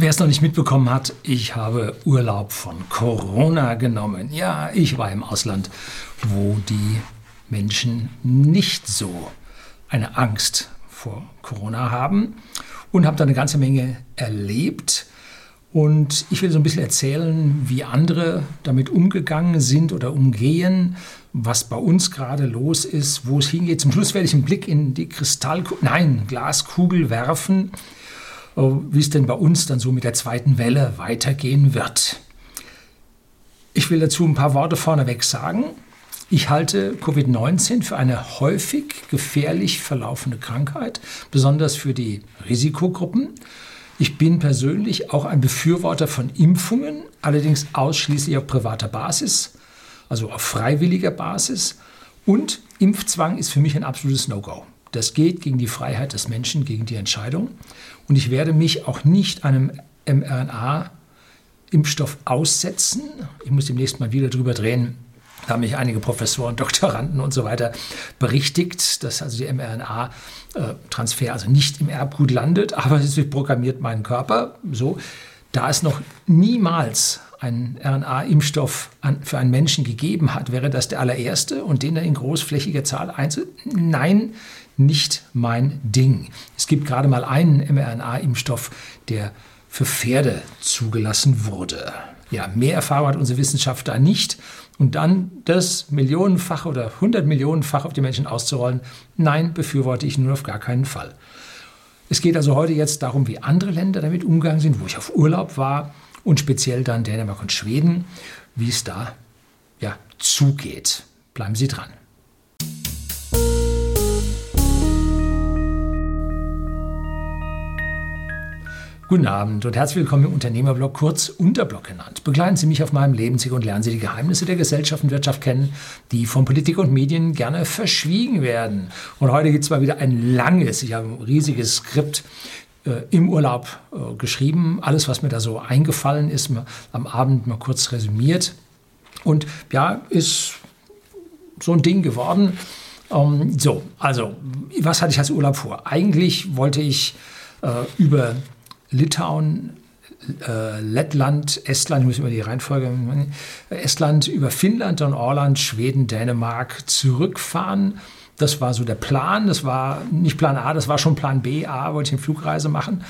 Wer es noch nicht mitbekommen hat, ich habe Urlaub von Corona genommen. Ja, ich war im Ausland, wo die Menschen nicht so eine Angst vor Corona haben und habe da eine ganze Menge erlebt. Und ich will so ein bisschen erzählen, wie andere damit umgegangen sind oder umgehen, was bei uns gerade los ist, wo es hingeht. Zum Schluss werde ich einen Blick in die Kristallkugel, nein, Glaskugel werfen wie es denn bei uns dann so mit der zweiten Welle weitergehen wird. Ich will dazu ein paar Worte vorneweg sagen. Ich halte Covid-19 für eine häufig gefährlich verlaufende Krankheit, besonders für die Risikogruppen. Ich bin persönlich auch ein Befürworter von Impfungen, allerdings ausschließlich auf privater Basis, also auf freiwilliger Basis. Und Impfzwang ist für mich ein absolutes No-Go. Das geht gegen die Freiheit des Menschen, gegen die Entscheidung. Und ich werde mich auch nicht einem mRNA-Impfstoff aussetzen. Ich muss demnächst mal wieder drüber drehen. Da haben mich einige Professoren, Doktoranden und so weiter berichtigt, dass also der mRNA-Transfer also nicht im Erbgut landet, aber es programmiert meinen Körper. So, da es noch niemals einen RNA-Impfstoff für einen Menschen gegeben hat, wäre das der allererste und den dann in großflächiger Zahl einzusetzen? Nein, nicht mein Ding. Es gibt gerade mal einen mRNA-Impfstoff, der für Pferde zugelassen wurde. Ja, mehr Erfahrung hat unsere Wissenschaft da nicht. Und dann das millionenfach oder hundert Millionenfach auf die Menschen auszurollen, nein, befürworte ich nur auf gar keinen Fall. Es geht also heute jetzt darum, wie andere Länder damit umgegangen sind, wo ich auf Urlaub war und speziell dann Dänemark und Schweden, wie es da ja, zugeht. Bleiben Sie dran. Guten Abend und herzlich willkommen im Unternehmerblog, kurz Unterblog genannt. Begleiten Sie mich auf meinem Lebensweg und lernen Sie die Geheimnisse der Gesellschaft und Wirtschaft kennen, die von Politik und Medien gerne verschwiegen werden. Und heute gibt es mal wieder ein langes, ich habe ein riesiges Skript äh, im Urlaub äh, geschrieben. Alles, was mir da so eingefallen ist, mal, am Abend mal kurz resümiert. Und ja, ist so ein Ding geworden. Ähm, so, also, was hatte ich als Urlaub vor? Eigentlich wollte ich äh, über Litauen, äh, Lettland, Estland, ich muss immer die Reihenfolge, Estland über Finnland, dann Orland, Schweden, Dänemark zurückfahren. Das war so der Plan. Das war nicht Plan A, das war schon Plan B. A wollte ich eine Flugreise machen,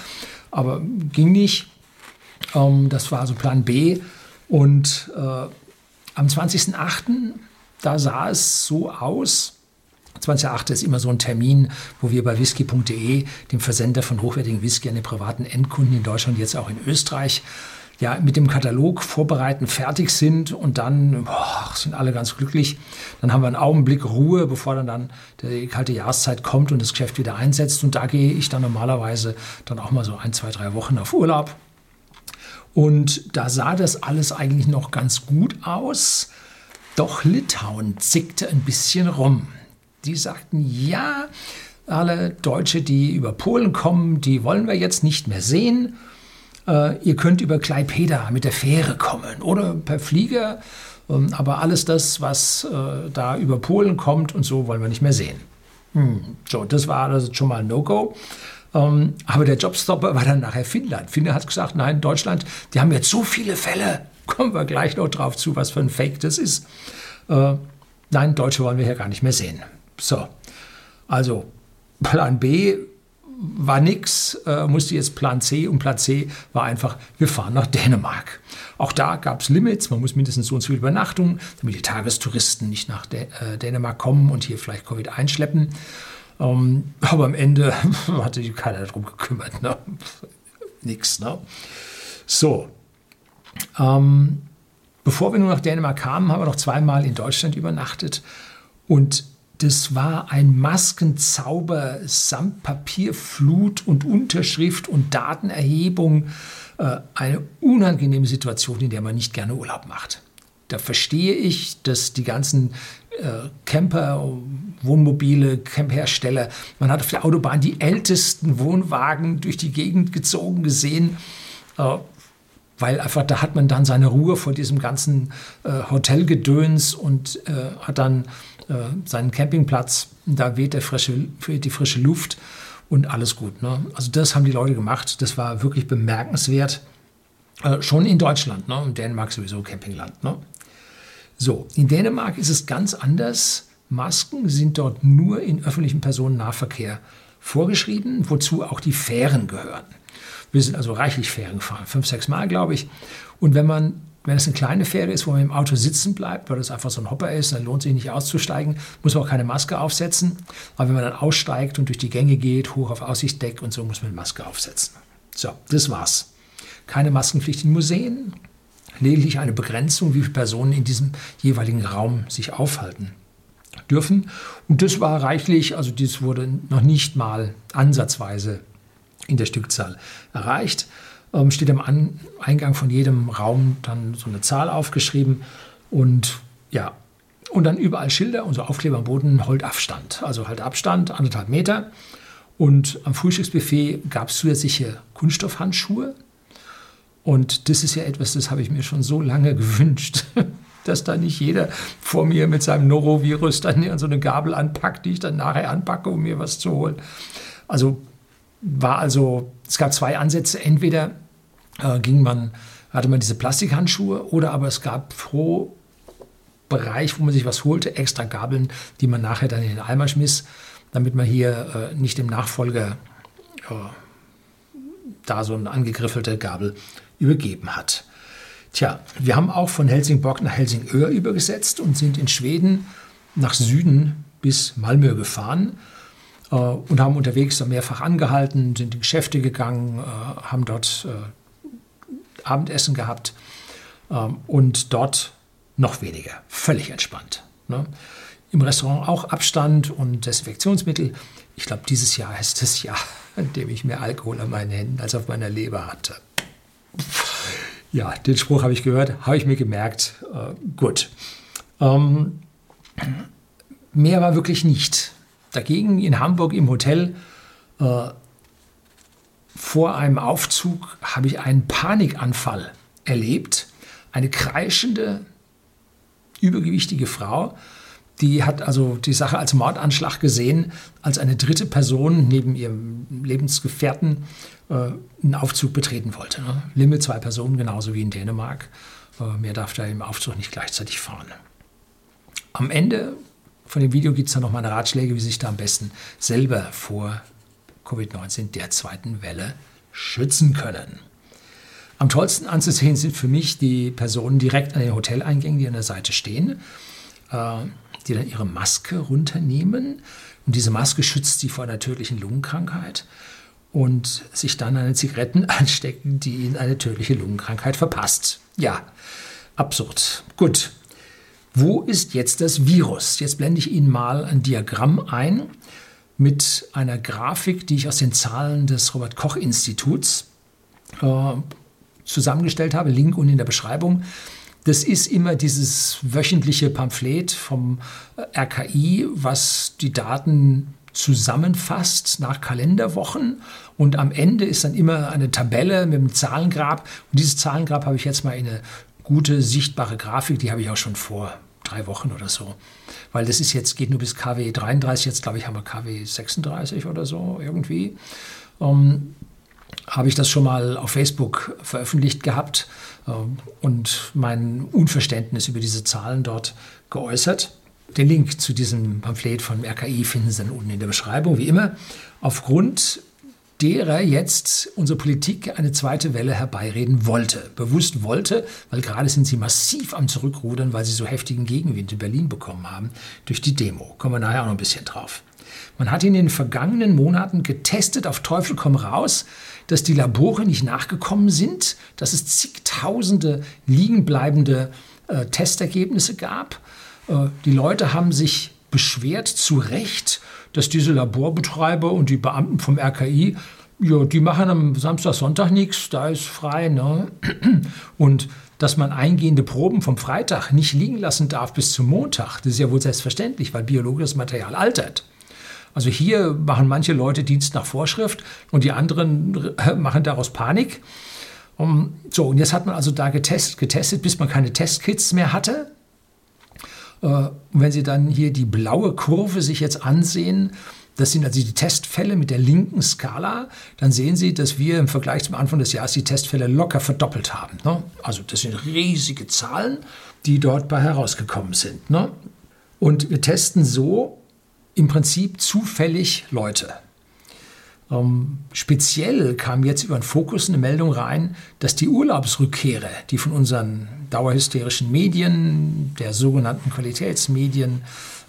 aber ging nicht. Ähm, das war so Plan B. Und äh, am 20.08. da sah es so aus, 2008 ist immer so ein Termin, wo wir bei whisky.de, dem Versender von hochwertigen Whisky an den privaten Endkunden in Deutschland, jetzt auch in Österreich, ja, mit dem Katalog vorbereiten, fertig sind und dann boah, sind alle ganz glücklich. Dann haben wir einen Augenblick Ruhe, bevor dann, dann die kalte Jahreszeit kommt und das Geschäft wieder einsetzt. Und da gehe ich dann normalerweise dann auch mal so ein, zwei, drei Wochen auf Urlaub. Und da sah das alles eigentlich noch ganz gut aus. Doch Litauen zickte ein bisschen rum die sagten, ja, alle Deutsche, die über Polen kommen, die wollen wir jetzt nicht mehr sehen. Äh, ihr könnt über Klaipeda mit der Fähre kommen oder per Flieger. Ähm, aber alles das, was äh, da über Polen kommt und so, wollen wir nicht mehr sehen. Hm, so, das war also schon mal ein No-Go. Ähm, aber der Jobstopper war dann nachher Finnland. Finnland hat gesagt, nein, Deutschland, die haben jetzt so viele Fälle. Kommen wir gleich noch drauf zu, was für ein Fake das ist. Äh, nein, Deutsche wollen wir hier gar nicht mehr sehen. So, also Plan B war nichts, äh, musste jetzt Plan C und Plan C war einfach, wir fahren nach Dänemark. Auch da gab es Limits, man muss mindestens so und so viel Übernachtung, damit die Tagestouristen nicht nach Dä äh, Dänemark kommen und hier vielleicht Covid einschleppen. Ähm, aber am Ende hatte sich keiner darum gekümmert. Ne? Nix. Ne? So. Ähm, bevor wir nur nach Dänemark kamen, haben wir noch zweimal in Deutschland übernachtet. Und das war ein Maskenzauber samt Papierflut und Unterschrift und Datenerhebung. Äh, eine unangenehme Situation, in der man nicht gerne Urlaub macht. Da verstehe ich, dass die ganzen äh, Camper, Wohnmobile, Camphersteller, man hat auf der Autobahn die ältesten Wohnwagen durch die Gegend gezogen gesehen. Äh, weil einfach da hat man dann seine Ruhe vor diesem ganzen Hotelgedöns und hat dann seinen Campingplatz. Da weht, der frische, weht die frische Luft und alles gut. Ne? Also das haben die Leute gemacht. Das war wirklich bemerkenswert. Äh, schon in Deutschland. Ne? Und Dänemark sowieso Campingland. Ne? So, in Dänemark ist es ganz anders. Masken sind dort nur in öffentlichem Personennahverkehr vorgeschrieben, wozu auch die Fähren gehören. Wir sind also reichlich Fähren gefahren, fünf, sechs Mal, glaube ich. Und wenn man wenn es eine kleine Fähre ist, wo man im Auto sitzen bleibt, weil das einfach so ein Hopper ist, dann lohnt sich nicht auszusteigen, muss man auch keine Maske aufsetzen. Aber wenn man dann aussteigt und durch die Gänge geht, hoch auf Aussichtsdeck und so, muss man Maske aufsetzen. So, das war's. Keine Maskenpflicht in Museen, lediglich eine Begrenzung, wie viele Personen in diesem jeweiligen Raum sich aufhalten dürfen. Und das war reichlich, also das wurde noch nicht mal ansatzweise in der Stückzahl erreicht ähm, steht am An Eingang von jedem Raum dann so eine Zahl aufgeschrieben und ja, und dann überall Schilder und so Aufkleber am Boden, Holt Abstand. Also halt Abstand, anderthalb Meter. Und am Frühstücksbuffet gab es zusätzliche Kunststoffhandschuhe. Und das ist ja etwas, das habe ich mir schon so lange gewünscht, dass da nicht jeder vor mir mit seinem Norovirus dann so eine Gabel anpackt, die ich dann nachher anpacke, um mir was zu holen. Also war also, es gab zwei Ansätze. Entweder äh, ging man, hatte man diese Plastikhandschuhe oder aber es gab pro Bereich, wo man sich was holte, extra Gabeln, die man nachher dann in den Eimer schmiss, damit man hier äh, nicht dem Nachfolger äh, da so eine angegriffelte Gabel übergeben hat. Tja, wir haben auch von Helsingborg nach Helsingör übergesetzt und sind in Schweden nach Süden bis Malmö gefahren und haben unterwegs mehrfach angehalten, sind in Geschäfte gegangen, äh, haben dort äh, Abendessen gehabt und dort noch weniger, völlig entspannt. Ne? Im Restaurant auch Abstand und Desinfektionsmittel. Ich glaube, dieses Jahr ist das Jahr, in dem ich mehr Alkohol an meinen Händen als auf meiner Leber hatte. Ja, den Spruch habe ich gehört, habe ich mir gemerkt. Äh, gut. Ähm, mehr war wirklich nicht. Dagegen in Hamburg im Hotel äh, vor einem Aufzug habe ich einen Panikanfall erlebt. Eine kreischende, übergewichtige Frau, die hat also die Sache als Mordanschlag gesehen, als eine dritte Person neben ihrem Lebensgefährten äh, einen Aufzug betreten wollte. Ne? Limit zwei Personen, genauso wie in Dänemark. Äh, mehr darf da im Aufzug nicht gleichzeitig fahren. Am Ende von dem Video gibt es dann noch meine Ratschläge, wie sich da am besten selber vor Covid-19 der zweiten Welle schützen können. Am tollsten anzusehen sind für mich die Personen direkt an den Hoteleingängen, die an der Seite stehen, äh, die dann ihre Maske runternehmen. Und diese Maske schützt sie vor einer tödlichen Lungenkrankheit und sich dann an Zigaretten anstecken, die ihnen eine tödliche Lungenkrankheit verpasst. Ja, absurd. Gut, wo ist jetzt das Virus? Jetzt blende ich Ihnen mal ein Diagramm ein mit einer Grafik, die ich aus den Zahlen des Robert Koch Instituts äh, zusammengestellt habe. Link unten in der Beschreibung. Das ist immer dieses wöchentliche Pamphlet vom äh, RKI, was die Daten zusammenfasst nach Kalenderwochen. Und am Ende ist dann immer eine Tabelle mit einem Zahlengrab. Und dieses Zahlengrab habe ich jetzt mal in eine gute, sichtbare Grafik, die habe ich auch schon vor drei Wochen oder so. Weil das ist jetzt, geht nur bis KW 33, jetzt glaube ich haben wir KW 36 oder so irgendwie. Ähm, habe ich das schon mal auf Facebook veröffentlicht gehabt äh, und mein Unverständnis über diese Zahlen dort geäußert. Den Link zu diesem Pamphlet von RKI finden Sie dann unten in der Beschreibung, wie immer. Aufgrund derer jetzt unsere Politik eine zweite Welle herbeireden wollte. Bewusst wollte, weil gerade sind sie massiv am Zurückrudern, weil sie so heftigen Gegenwind in Berlin bekommen haben durch die Demo. Kommen wir nachher auch noch ein bisschen drauf. Man hat in den vergangenen Monaten getestet, auf Teufel komm raus, dass die Labore nicht nachgekommen sind, dass es zigtausende liegenbleibende äh, Testergebnisse gab. Äh, die Leute haben sich beschwert, zu Recht, dass diese Laborbetreiber und die Beamten vom RKI, ja, die machen am Samstag, Sonntag nichts, da ist frei. Ne? Und dass man eingehende Proben vom Freitag nicht liegen lassen darf bis zum Montag, das ist ja wohl selbstverständlich, weil biologisches Material altert. Also hier machen manche Leute Dienst nach Vorschrift und die anderen machen daraus Panik. so, und jetzt hat man also da getestet, getestet, bis man keine Testkits mehr hatte. Äh, und wenn Sie dann hier die blaue Kurve sich jetzt ansehen, Das sind also die Testfälle mit der linken Skala. Dann sehen Sie, dass wir im Vergleich zum Anfang des Jahres die Testfälle locker verdoppelt haben. Ne? Also das sind riesige Zahlen, die dort bei herausgekommen sind. Ne? Und wir testen so im Prinzip zufällig Leute. Ähm, speziell kam jetzt über den Fokus eine Meldung rein, dass die Urlaubsrückkehrer, die von unseren dauerhysterischen Medien, der sogenannten Qualitätsmedien,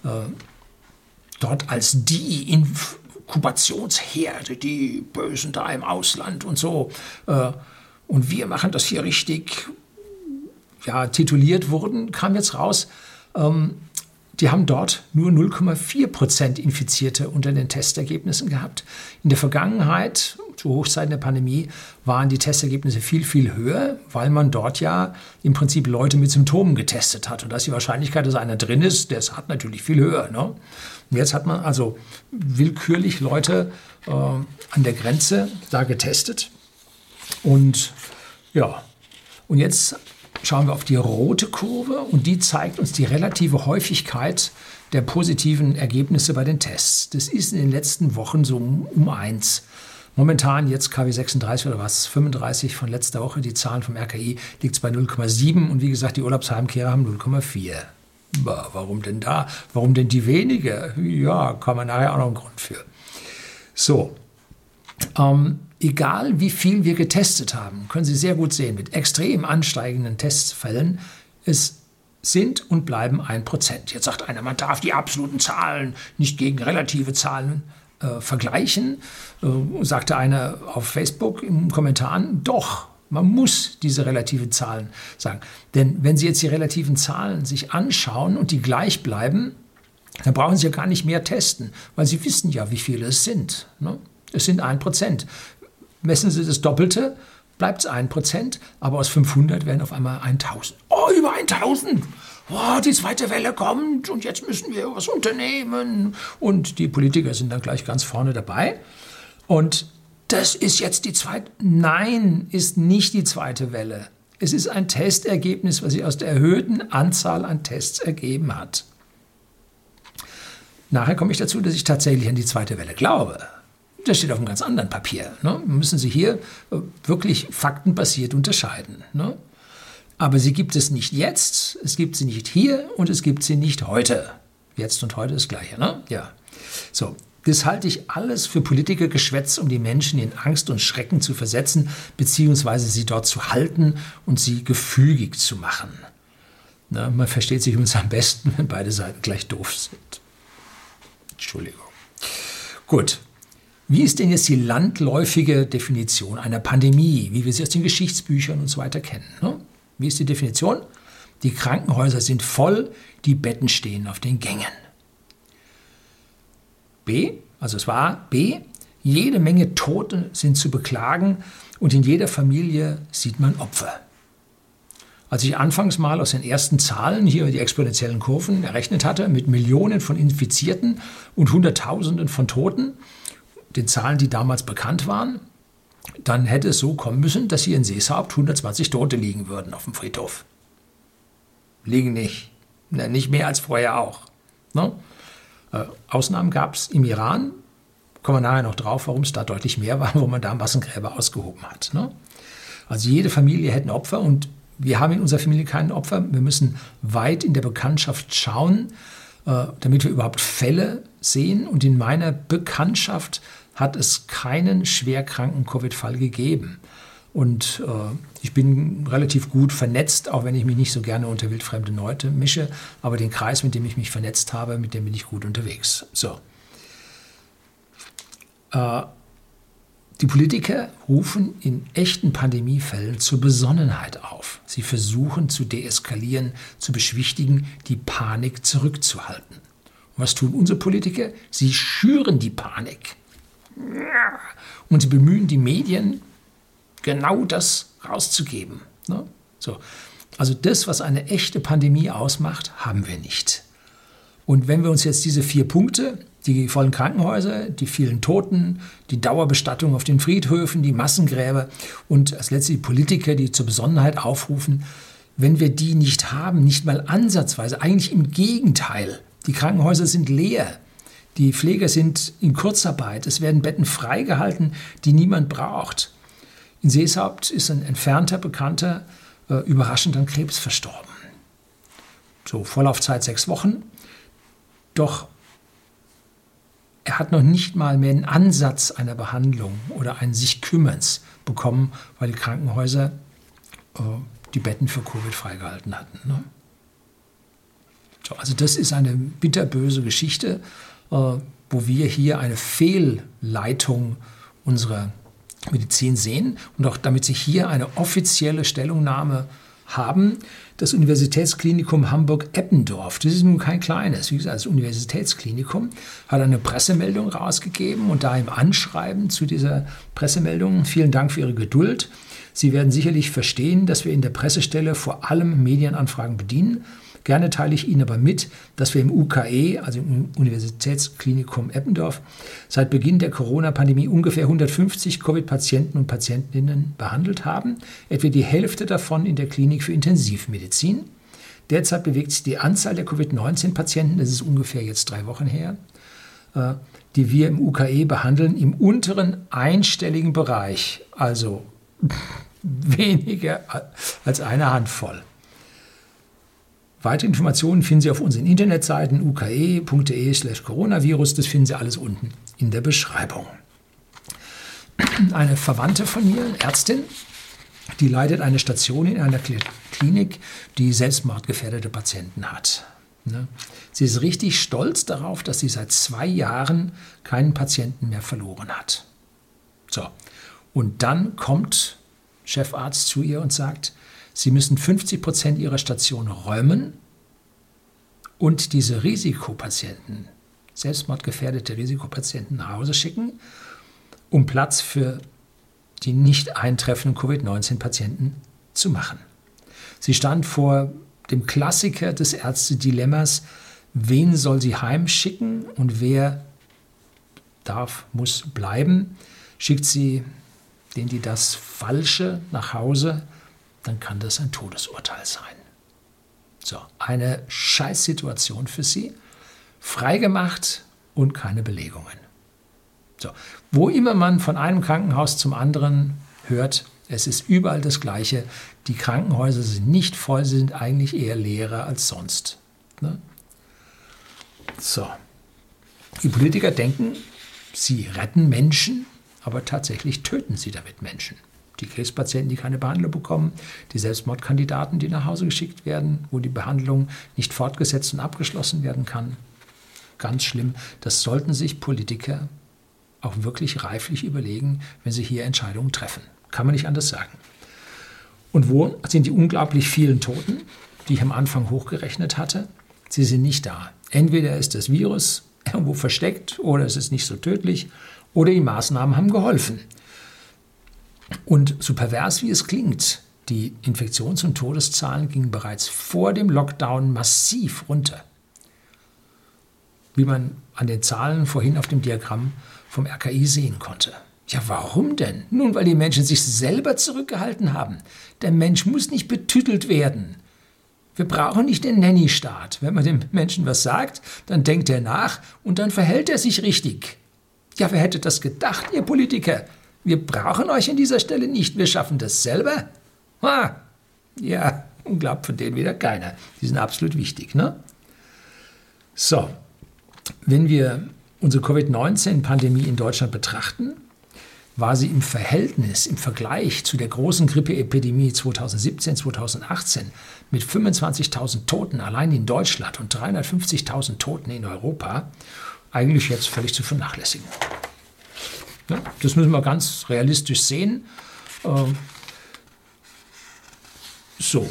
äh, dort als die Inkubationsherde, die Bösen da im Ausland und so. Äh, und wir machen das hier richtig, ja, tituliert wurden, kam jetzt raus. Ähm, die haben dort nur 0,4 Prozent Infizierte unter den Testergebnissen gehabt. In der Vergangenheit, zu Hochzeiten der Pandemie, waren die Testergebnisse viel, viel höher, weil man dort ja im Prinzip Leute mit Symptomen getestet hat. Und da ist die Wahrscheinlichkeit, dass einer drin ist, das hat natürlich viel höher. Ne? Und jetzt hat man also willkürlich Leute äh, an der Grenze da getestet. Und ja, und jetzt schauen wir auf die rote Kurve und die zeigt uns die relative Häufigkeit der positiven Ergebnisse bei den Tests. Das ist in den letzten Wochen so um, um eins. Momentan jetzt KW 36 oder was, 35 von letzter Woche, die Zahlen vom RKI liegt es bei 0,7 und wie gesagt, die Urlaubsheimkehrer haben 0,4. Warum denn da? Warum denn die wenige? Ja, kann man nachher auch noch einen Grund für. So, ähm, egal wie viel wir getestet haben, können Sie sehr gut sehen, mit extrem ansteigenden Testfällen, es sind und bleiben ein Prozent. Jetzt sagt einer, man darf die absoluten Zahlen nicht gegen relative Zahlen äh, vergleichen, äh, sagte einer auf Facebook im Kommentar, doch, man muss diese relativen Zahlen sagen. Denn wenn Sie jetzt die relativen Zahlen sich anschauen und die gleich bleiben, dann brauchen Sie ja gar nicht mehr testen, weil Sie wissen ja, wie viele es sind. Ne? Es sind ein Prozent. Messen Sie das Doppelte, bleibt es ein Prozent, aber aus 500 werden auf einmal 1000. Oh, über 1000! Oh, die zweite Welle kommt und jetzt müssen wir was unternehmen. Und die Politiker sind dann gleich ganz vorne dabei. Und das ist jetzt die zweite. Nein, ist nicht die zweite Welle. Es ist ein Testergebnis, was sich aus der erhöhten Anzahl an Tests ergeben hat. Nachher komme ich dazu, dass ich tatsächlich an die zweite Welle glaube. Das steht auf einem ganz anderen Papier. Ne? Müssen Sie hier äh, wirklich faktenbasiert unterscheiden. Ne? Aber sie gibt es nicht jetzt, es gibt sie nicht hier und es gibt sie nicht heute. Jetzt und heute ist das Gleiche. Ne? Ja. So, das halte ich alles für Politikergeschwätz, um die Menschen in Angst und Schrecken zu versetzen, beziehungsweise sie dort zu halten und sie gefügig zu machen. Na, man versteht sich uns am besten, wenn beide Seiten gleich doof sind. Entschuldigung. Gut. Wie ist denn jetzt die landläufige Definition einer Pandemie, wie wir sie aus den Geschichtsbüchern und so weiter kennen? Ne? Wie ist die Definition? Die Krankenhäuser sind voll, die Betten stehen auf den Gängen. B, also es war B, jede Menge Tote sind zu beklagen und in jeder Familie sieht man Opfer. Als ich anfangs mal aus den ersten Zahlen hier die exponentiellen Kurven errechnet hatte, mit Millionen von Infizierten und Hunderttausenden von Toten, den Zahlen, die damals bekannt waren, dann hätte es so kommen müssen, dass hier in Seeshaupt 120 Tote liegen würden auf dem Friedhof. Liegen nicht. nicht mehr als vorher auch. Ne? Äh, Ausnahmen gab es im Iran, kommen wir nachher noch drauf, warum es da deutlich mehr war, wo man da Massengräber ausgehoben hat. Ne? Also jede Familie hätte ein Opfer und wir haben in unserer Familie keinen Opfer. Wir müssen weit in der Bekanntschaft schauen, äh, damit wir überhaupt Fälle sehen. Und in meiner Bekanntschaft hat es keinen schwerkranken Covid-Fall gegeben. Und äh, ich bin relativ gut vernetzt, auch wenn ich mich nicht so gerne unter wildfremde Leute mische. Aber den Kreis, mit dem ich mich vernetzt habe, mit dem bin ich gut unterwegs. So. Äh, die Politiker rufen in echten Pandemiefällen zur Besonnenheit auf. Sie versuchen zu deeskalieren, zu beschwichtigen, die Panik zurückzuhalten. Und was tun unsere Politiker? Sie schüren die Panik. Und sie bemühen die Medien, genau das rauszugeben. Ne? So. Also das, was eine echte Pandemie ausmacht, haben wir nicht. Und wenn wir uns jetzt diese vier Punkte, die vollen Krankenhäuser, die vielen Toten, die Dauerbestattung auf den Friedhöfen, die Massengräber und als letzte die Politiker, die zur Besonnenheit aufrufen, wenn wir die nicht haben, nicht mal ansatzweise, eigentlich im Gegenteil, die Krankenhäuser sind leer, Die Pfleger sind in Kurzarbeit. Es werden Betten freigehalten, die niemand braucht. In Seeshaupt ist ein entfernter Bekannter äh, überraschend an Krebs verstorben. So, Vorlaufzeit sechs Wochen. Doch er hat noch nicht mal mehr einen Ansatz einer Behandlung oder einen sich Kümmerns bekommen, weil die Krankenhäuser äh, die Betten für Covid freigehalten hatten. Ne? So, also das ist eine bitterböse Geschichte, wo wir hier eine Fehlleitung unserer Medizin sehen und auch damit sich hier eine offizielle Stellungnahme haben. Das Universitätsklinikum Hamburg-Eppendorf, das ist nun kein kleines, wie gesagt, das Universitätsklinikum, hat eine Pressemeldung rausgegeben und da im Anschreiben zu dieser Pressemeldung, vielen Dank für Ihre Geduld. Sie werden sicherlich verstehen, dass wir in der Pressestelle vor allem Medienanfragen bedienen. Gerne teile ich Ihnen aber mit, dass wir im UKE, also im Universitätsklinikum Eppendorf, seit Beginn der Corona-Pandemie ungefähr 150 Covid-Patienten und Patientinnen behandelt haben, etwa die Hälfte davon in der Klinik für Intensivmedizin. Derzeit bewegt sich die Anzahl der Covid-19-Patienten, das ist ungefähr jetzt drei Wochen her, äh, die wir im UKE behandeln, im unteren einstelligen Bereich, also weniger als eine Handvoll. Weitere Informationen finden Sie auf unseren Internetseiten uke.de/slash coronavirus. Das finden Sie alles unten in der Beschreibung. Eine Verwandte von mir, Ärztin, die leitet eine Station in einer Klinik, die selbstmordgefährdete Patienten hat. Ne? Sie ist richtig stolz darauf, dass sie seit zwei Jahren keinen Patienten mehr verloren hat. So, und dann kommt Chefarzt zu ihr und sagt, Sie müssen 50 Prozent Ihrer Station räumen und diese Risikopatienten, selbstmordgefährdete Risikopatienten nach Hause schicken, um Platz für die nicht eintreffenden Covid-19-Patienten zu machen. Sie stand vor dem Klassiker des Ärztedilemmas, wen soll sie heimschicken und wer darf, muss bleiben. Schickt sie den, die das Falsche nach Hause, dann kann das ein Todesurteil sein. So, eine Scheißsituation für Sie, freigemacht und keine Belegungen. So, wo immer man von einem Krankenhaus zum anderen hört, es ist überall das Gleiche. Die Krankenhäuser sind nicht voll, sie sind eigentlich eher leerer als sonst. Ne? So. Die Politiker denken, sie retten Menschen, aber tatsächlich töten sie damit Menschen die Krebspatienten, die keine Behandlung bekommen, die Selbstmordkandidaten, die nach Hause geschickt werden, wo die Behandlung nicht fortgesetzt und abgeschlossen werden kann. Ganz schlimm. Das sollten sich Politiker auch wirklich reiflich überlegen, wenn sie hier Entscheidungen treffen. Kann man nicht anders sagen. Und wo sind die unglaublich vielen Toten, die ich am Anfang hochgerechnet hatte? Sie sind nicht da. Entweder ist das Virus irgendwo versteckt oder es ist nicht so tödlich oder die Maßnahmen haben geholfen. Und so pervers wie es klingt, die Infektions- und Todeszahlen gingen bereits vor dem Lockdown massiv runter. Wie man an den Zahlen vorhin auf dem Diagramm vom RKI sehen konnte. Ja, warum denn? Nun, weil die Menschen sich selber zurückgehalten haben. Der Mensch muss nicht betütelt werden. Wir brauchen nicht den Nanny-Staat. Wenn man dem Menschen was sagt, dann denkt er nach und dann verhält er sich richtig. Ja, wer hätte das gedacht, ihr Politiker? Wir brauchen euch an dieser Stelle nicht, wir schaffen das selber. Ha, ja, glaubt von denen wieder keiner. Die sind absolut wichtig. Ne? So, wenn wir unsere Covid-19-Pandemie in Deutschland betrachten, war sie im Verhältnis, im Vergleich zu der großen Grippeepidemie 2017, 2018 mit 25.000 Toten allein in Deutschland und 350.000 Toten in Europa eigentlich jetzt völlig zu vernachlässigen. Ja, das müssen wir ganz realistisch sehen. Ähm, so,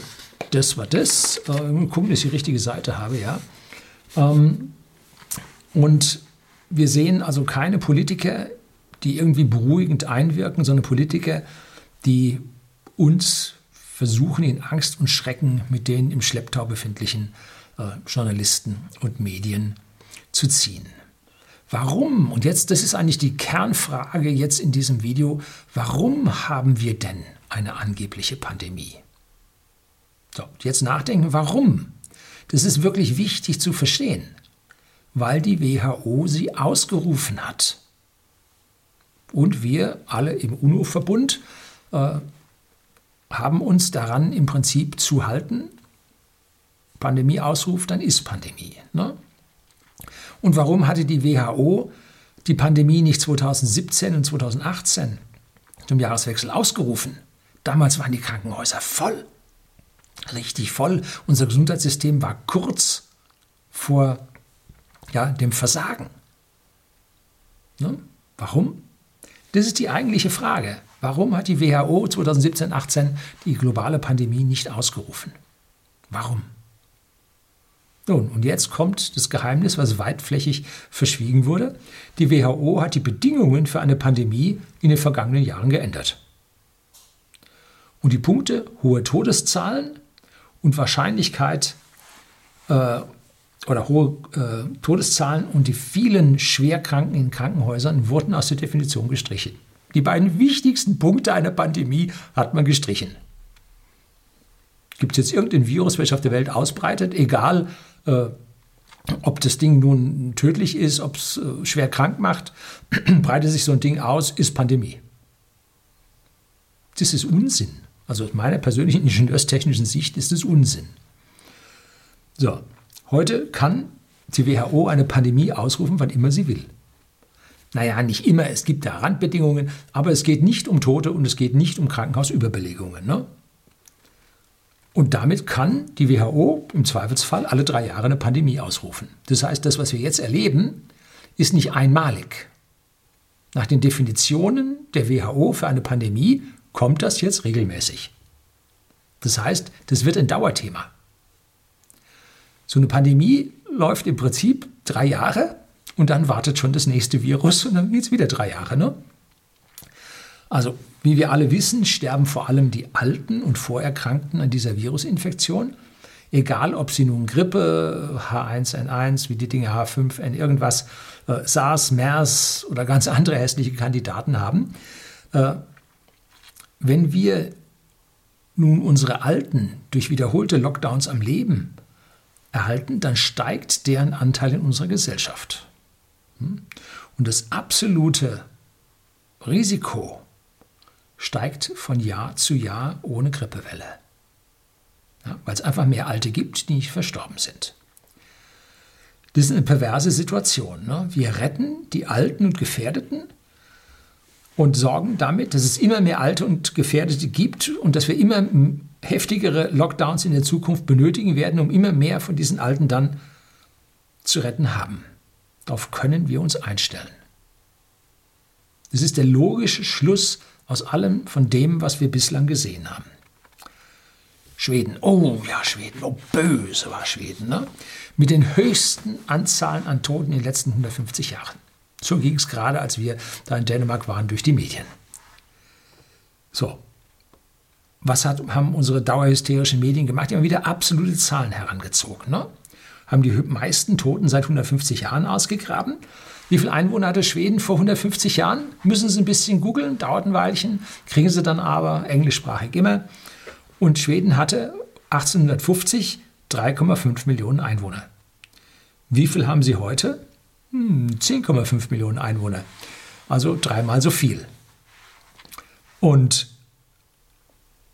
das war das. Äh, gucken, dass ich die richtige Seite habe, ja. Ähm, und wir sehen also keine Politiker, die irgendwie beruhigend einwirken, sondern Politiker, die uns versuchen, in Angst und Schrecken mit den im Schlepptau befindlichen äh, Journalisten und Medien zu ziehen. Warum? Und jetzt, das ist eigentlich die Kernfrage jetzt in diesem Video, warum haben wir denn eine angebliche Pandemie? So, jetzt nachdenken, warum? Das ist wirklich wichtig zu verstehen. weil die WHO sie ausgerufen hat. Und wir alle im UNO-Verbund äh, haben uns daran im Prinzip zu halten. Pandemie ausruft, dann ist Pandemie. Ne? Und warum hatte die WHO die Pandemie nicht 2017 und 2018 zum Jahreswechsel ausgerufen? Damals waren die Krankenhäuser voll, richtig voll. Unser Gesundheitssystem war kurz vor ja, dem Versagen. Ne? Warum? Das ist die eigentliche Frage. Warum hat die WHO 2017-18 die globale Pandemie nicht ausgerufen? Warum? Nun, und jetzt kommt das Geheimnis, was weitflächig verschwiegen wurde. Die WHO hat die Bedingungen für eine Pandemie in den vergangenen Jahren geändert. Und die Punkte hohe Todeszahlen und Wahrscheinlichkeit äh, oder hohe äh, Todeszahlen und die vielen Schwerkranken in Krankenhäusern wurden aus der Definition gestrichen. Die beiden wichtigsten Punkte einer Pandemie hat man gestrichen. Gibt es jetzt irgendein Virus, welches auf der Welt ausbreitet, egal ob das Ding nun tödlich ist, ob es äh, schwer krank macht, breitet sich so ein Ding aus, ist Pandemie. Das ist Unsinn. Also aus meiner persönlichen ingenieurstechnischen Sicht ist es Unsinn. So, heute kann die WHO eine Pandemie ausrufen, wann immer sie will. Naja, nicht immer, es gibt da Randbedingungen, aber es geht nicht um Tote und es geht nicht um Krankenhausüberbelegungen. Ne? Und damit kann die WHO im Zweifelsfall alle drei Jahre eine Pandemie ausrufen. Das heißt, das, was wir jetzt erleben, ist nicht einmalig. Nach den Definitionen der WHO für eine Pandemie kommt das jetzt regelmäßig. Das heißt, das wird ein Dauerthema. So eine Pandemie läuft im Prinzip drei Jahre und dann wartet schon das nächste Virus und dann geht es wieder drei Jahre. Ne? Also, wie wir alle wissen, sterben vor allem die Alten und Vorerkrankten an dieser Virusinfektion. Egal, ob sie nun Grippe, H1N1, wie die Dinge H5N, irgendwas, äh, SARS, MERS oder ganz andere hässliche Kandidaten haben. Äh, wenn wir nun unsere Alten durch wiederholte Lockdowns am Leben erhalten, dann steigt deren Anteil in unserer Gesellschaft. Hm? Und das absolute Risiko steigt von Jahr zu Jahr ohne Grippewelle. Ja, weil es einfach mehr Alte gibt, die nicht verstorben sind. Das ist eine perverse Situation. Ne? Wir retten die Alten und Gefährdeten und sorgen damit, dass es immer mehr Alte und Gefährdete gibt und dass wir immer heftigere Lockdowns in der Zukunft benötigen werden, um immer mehr von diesen Alten dann zu retten haben. Darauf können wir uns einstellen. Das ist der logische Schluss aus allem von dem, was wir bislang gesehen haben. Schweden, oh ja, Schweden, oh böse war Schweden, ne? mit den höchsten Anzahlen an Toten in den letzten 150 Jahren. So ging es gerade, als wir da in Dänemark waren, durch die Medien. So, was hat, haben unsere dauerhysterischen Medien gemacht? Die haben wieder absolute Zahlen herangezogen. Ne? Haben die meisten Toten seit 150 Jahren ausgegraben. Wie viele Einwohner hatte Schweden vor 150 Jahren? Müssen Sie ein bisschen googeln, dauert ein Weilchen, kriegen Sie dann aber englischsprachig immer. Und Schweden hatte 1850 3,5 Millionen Einwohner. Wie viel haben sie heute? Hm, 10,5 Millionen Einwohner. Also dreimal so viel. Und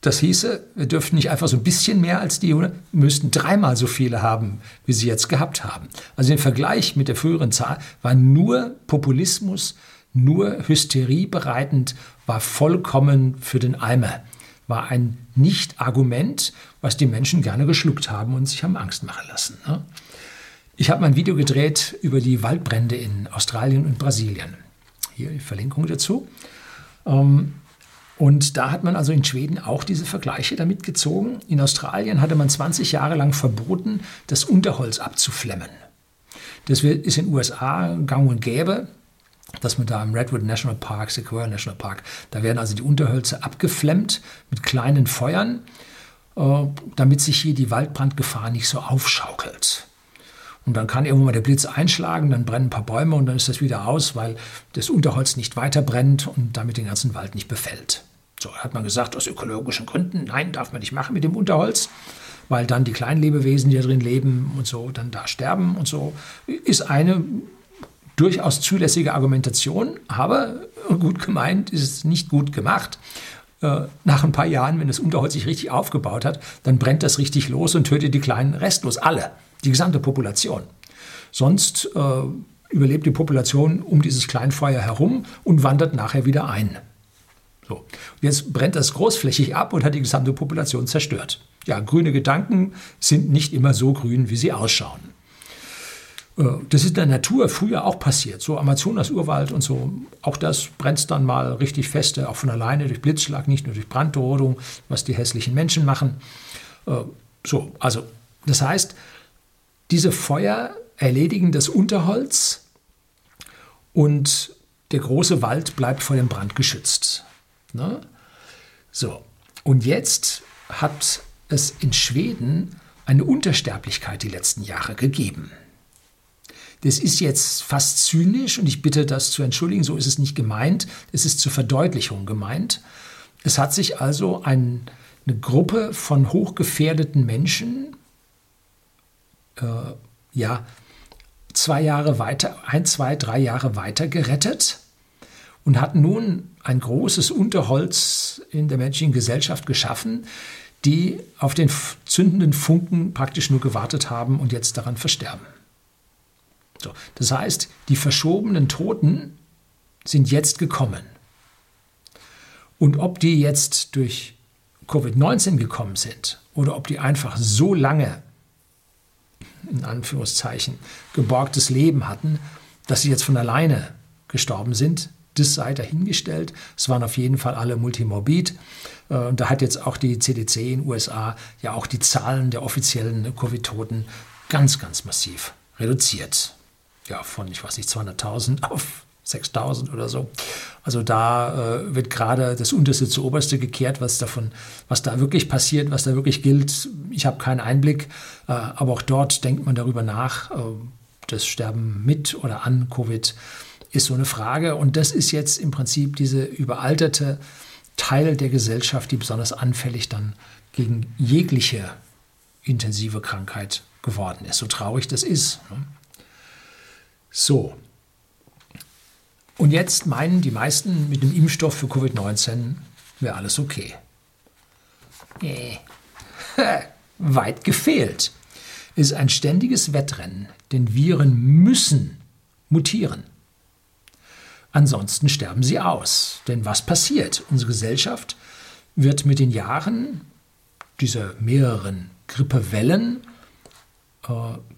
das hieße, wir dürften nicht einfach so ein bisschen mehr als die, wir müssten dreimal so viele haben, wie sie jetzt gehabt haben. Also im Vergleich mit der früheren Zahl war nur Populismus, nur Hysterie bereitend, war vollkommen für den Eimer. War ein Nicht-Argument, was die Menschen gerne geschluckt haben und sich haben Angst machen lassen. Ne? Ich habe mein Video gedreht über die Waldbrände in Australien und Brasilien. Hier die Verlinkung dazu. Ähm, und da hat man also in Schweden auch diese Vergleiche damit gezogen. In Australien hatte man 20 Jahre lang verboten, das Unterholz abzuflemmen. Das ist in den USA gang und gäbe, dass man da im Redwood National Park, Sequoia National Park, da werden also die Unterhölzer abgeflemmt mit kleinen Feuern, äh, damit sich hier die Waldbrandgefahr nicht so aufschaukelt. Und dann kann irgendwann mal der Blitz einschlagen, dann brennen ein paar Bäume und dann ist das wieder aus, weil das Unterholz nicht weiter brennt und damit den ganzen Wald nicht befällt. So hat man gesagt, aus ökologischen Gründen, nein, darf man nicht machen mit dem Unterholz. weil dann die Kleinlebewesen, die da drin leben und so, dann da sterben und so, ist eine durchaus zulässige Argumentation, aber gut gemeint ist es nicht gut gemacht. Äh, nach ein paar Jahren, wenn das Unterholz sich richtig aufgebaut hat, dann brennt das richtig los und tötet die Kleinen restlos, alle, die gesamte Population. Sonst äh, überlebt die Population um dieses Kleinfeuer herum und wandert nachher wieder ein. So. Jetzt brennt das großflächig ab und hat die gesamte Population zerstört. Ja, grüne Gedanken sind nicht immer so grün, wie sie ausschauen. Äh, das ist in der Natur früher auch passiert, so Amazonas-Urwald und so. Auch das brennt dann mal richtig fest, auch von alleine durch Blitzschlag, nicht nur durch Brandrodung, was die hässlichen Menschen machen. Äh, so, also das heißt, diese Feuer erledigen das Unterholz und der große Wald bleibt vor dem Brand geschützt. Ne? So, und jetzt hat es in Schweden eine Untersterblichkeit die letzten Jahre gegeben. Das ist jetzt fast zynisch und ich bitte das zu entschuldigen, so ist es nicht gemeint, es ist zur Verdeutlichung gemeint. Es hat sich also ein, eine Gruppe von hochgefährdeten Menschen äh, ja, zwei Jahre weiter, ein, zwei, drei Jahre weiter gerettet und hat nun ein großes Unterholz in der menschlichen Gesellschaft geschaffen, die auf den zündenden Funken praktisch nur gewartet haben und jetzt daran versterben. So, das heißt, die verschobenen Toten sind jetzt gekommen. Und ob die jetzt durch Covid-19 gekommen sind oder ob die einfach so lange in Anführungszeichen, geborgtes Leben hatten, dass sie jetzt von alleine gestorben sind. Das sei dahingestellt. Es waren auf jeden Fall alle multimorbid. Äh, und da hat jetzt auch die CDC in den USA ja auch die Zahlen der offiziellen Covid-Toten ganz, ganz massiv reduziert. Ja, von, ich weiß nicht, 200.000 auf 6000 oder so. Also da äh, wird gerade das Unterste zu Oberste gekehrt, was davon, was da wirklich passiert, was da wirklich gilt. Ich habe keinen Einblick, äh, aber auch dort denkt man darüber nach. Äh, das Sterben mit oder an Covid ist so eine Frage. Und das ist jetzt im Prinzip diese überalterte Teil der Gesellschaft, die besonders anfällig dann gegen jegliche intensive Krankheit geworden ist. So traurig das ist. Ne? So, und jetzt meinen die meisten, mit dem Impfstoff für Covid-19 wäre alles okay. Nee. Weit gefehlt. Es ist ein ständiges Wettrennen, denn Viren müssen mutieren. Ansonsten sterben sie aus. Denn was passiert? Unsere Gesellschaft wird mit den Jahren dieser mehreren Grippewellen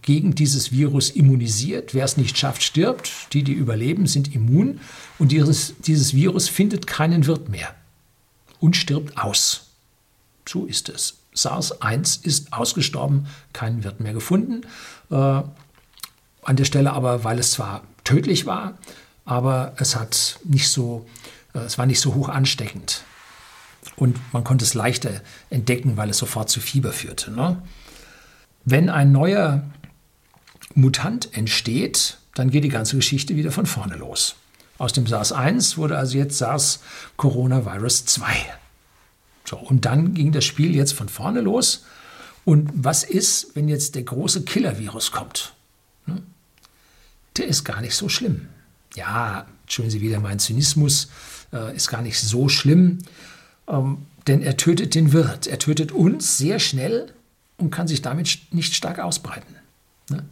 gegen dieses Virus immunisiert. Wer es nicht schafft, stirbt. Die, die überleben, sind immun. Und dieses, dieses Virus findet keinen Wirt mehr und stirbt aus. So ist es. SARS-1 ist ausgestorben, keinen Wirt mehr gefunden. Äh, an der Stelle aber, weil es zwar tödlich war, aber es hat nicht so, äh, es war nicht so hoch ansteckend. Und man konnte es leichter entdecken, weil es sofort zu Fieber führte. Ne? Wenn ein neuer Mutant entsteht, dann geht die ganze Geschichte wieder von vorne los. Aus dem SARS-1 wurde also jetzt SARS-Coronavirus 2. So, und dann ging das Spiel jetzt von vorne los. Und was ist, wenn jetzt der große Killer-Virus kommt? Hm? Der ist gar nicht so schlimm. Ja, entschuldigen Sie wieder meinen Zynismus, äh, ist gar nicht so schlimm, ähm, denn er tötet den Wirt. Er tötet uns sehr schnell und kann sich damit nicht stark ausbreiten. Ne?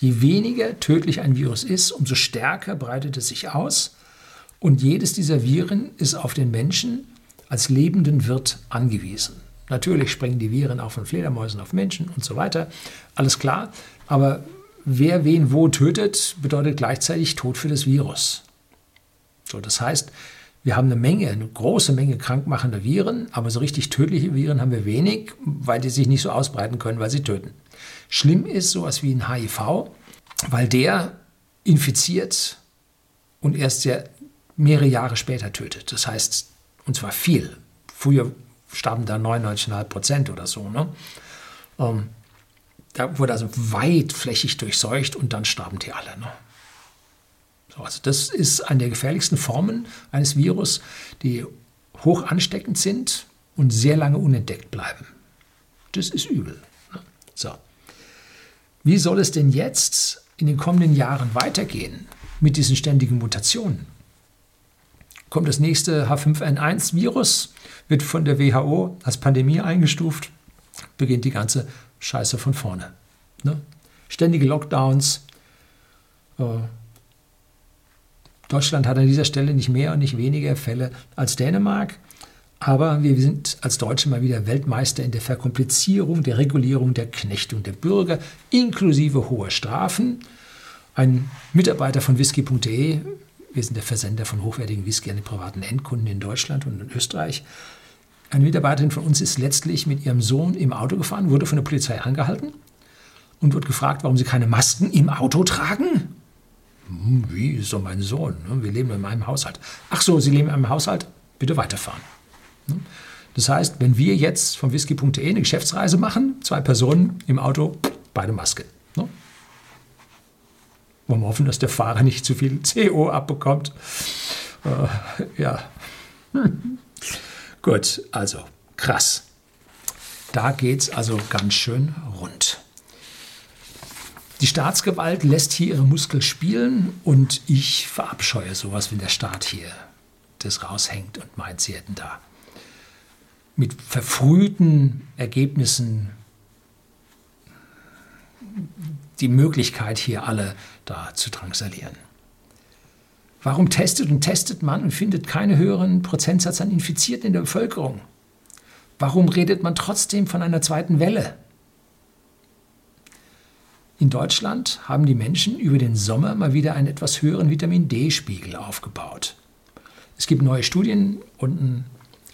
Je weniger tödlich ein Virus ist, umso stärker breitet es sich aus. Und jedes dieser Viren ist auf den Menschen als lebenden Wirt angewiesen. Natürlich springen die Viren auch von Fledermäusen auf Menschen und so weiter. Alles klar. Aber wer wen wo tötet, bedeutet gleichzeitig Tod für das Virus. So, das heißt, wir haben eine Menge, eine große Menge krankmachender Viren, aber so richtig tödliche Viren haben wir wenig, weil die sich nicht so ausbreiten können, weil sie töten. Schlimm ist sowas wie ein HIV, weil der infiziert und erst sehr mehrere Jahre später tötet. Das heißt, und zwar viel. Früher starben da 99,5 Prozent oder so. Ne? Ähm, da wurde also weitflächig durchseucht und dann starben die alle. Ne? Also das ist eine der gefährlichsten Formen eines Virus, die hoch ansteckend sind und sehr lange unentdeckt bleiben. Das ist übel. So. Wie soll es denn jetzt in den kommenden Jahren weitergehen mit diesen ständigen Mutationen? Kommt das nächste H5N1-Virus, wird von der WHO als Pandemie eingestuft, beginnt die ganze Scheiße von vorne. Ne? Ständige Lockdowns. Äh, Deutschland hat an dieser Stelle nicht mehr und nicht weniger Fälle als Dänemark. Aber wir sind als Deutsche mal wieder Weltmeister in der Verkomplizierung, der Regulierung, der Knechtung der Bürger, inklusive hoher Strafen. Ein Mitarbeiter von whisky.de, wir sind der Versender von hochwertigen Whisky an die privaten Endkunden in Deutschland und in Österreich. Eine Mitarbeiterin von uns ist letztlich mit ihrem Sohn im Auto gefahren, wurde von der Polizei angehalten und wird gefragt, warum sie keine Masken im Auto tragen. Hm, wie ist doch mein Sohn? Ne? Wir leben in meinem Haushalt. Ach so, Sie leben in einem Haushalt? Bitte weiterfahren. Ne? Das heißt, wenn wir jetzt von whisky.de eine Geschäftsreise machen, zwei Personen im Auto, beide Maske. Ne? Wollen wir hoffen, dass der Fahrer nicht zu viel CO abbekommt. Äh, ja. Gut, also krass. Da geht es also ganz schön rund. Die Staatsgewalt lässt hier ihre Muskeln spielen und ich verabscheue sowas, wenn der Staat hier das raushängt und meint, sie hätten da mit verfrühten Ergebnissen die Möglichkeit, hier alle da zu drangsalieren. Warum testet und testet man und findet keinen höheren Prozentsatz an Infizierten in der Bevölkerung? Warum redet man trotzdem von einer zweiten Welle? In Deutschland haben die Menschen über den Sommer mal wieder einen etwas höheren Vitamin D-Spiegel aufgebaut. Es gibt neue Studien und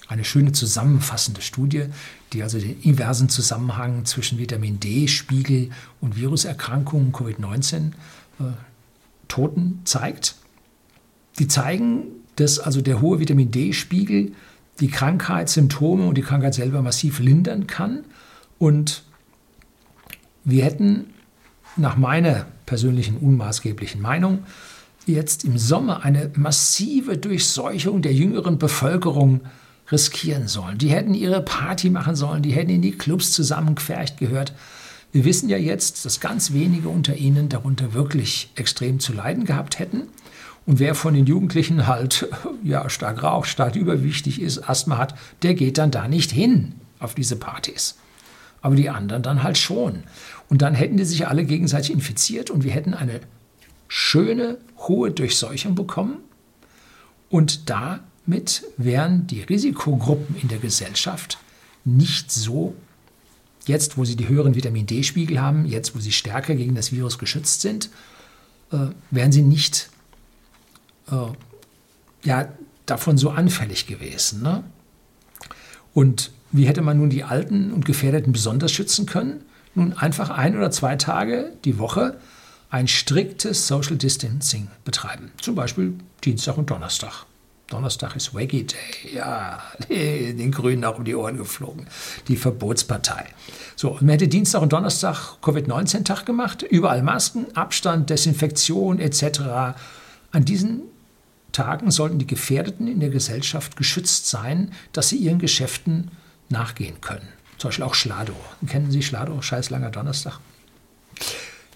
eine schöne zusammenfassende Studie, die also den inversen Zusammenhang zwischen Vitamin D-Spiegel und Viruserkrankungen Covid-19 äh, Toten zeigt. Die zeigen, dass also der hohe Vitamin D-Spiegel die Krankheitssymptome und die Krankheit selber massiv lindern kann. Und wir hätten nach meiner persönlichen unmaßgeblichen Meinung jetzt im Sommer eine massive Durchseuchung der jüngeren Bevölkerung riskieren sollen. Die hätten ihre Party machen sollen, die hätten in die Clubs zusammengepfercht gehört. Wir wissen ja jetzt, dass ganz wenige unter ihnen darunter wirklich extrem zu leiden gehabt hätten. Und wer von den Jugendlichen halt ja, stark raucht, stark überwichtig ist, Asthma hat, der geht dann da nicht hin auf diese Partys. Aber die anderen dann halt schon. Und dann hätten die sich alle gegenseitig infiziert und wir hätten eine schöne, hohe Durchseuchung bekommen. Und damit wären die Risikogruppen in der Gesellschaft nicht so, jetzt wo sie die höheren Vitamin D-Spiegel haben, jetzt wo sie stärker gegen das Virus geschützt sind, äh, wären sie nicht äh, ja, davon so anfällig gewesen. Ne? Und wie hätte man nun die Alten und Gefährdeten besonders schützen können? nun einfach ein oder zwei Tage die Woche ein striktes Social Distancing betreiben. Zum Beispiel Dienstag und Donnerstag. Donnerstag ist Waggy Day. Ja, den Grünen auch um die Ohren geflogen. Die Verbotspartei. So, und man hätte Dienstag und Donnerstag Covid-19-Tag gemacht. Überall Masken, Abstand, Desinfektion etc. An diesen Tagen sollten die Gefährdeten in der Gesellschaft geschützt sein, dass sie ihren Geschäften nachgehen können. Zum Beispiel auch Schlado. Kennen Sie Schlado? Scheiß langer Donnerstag.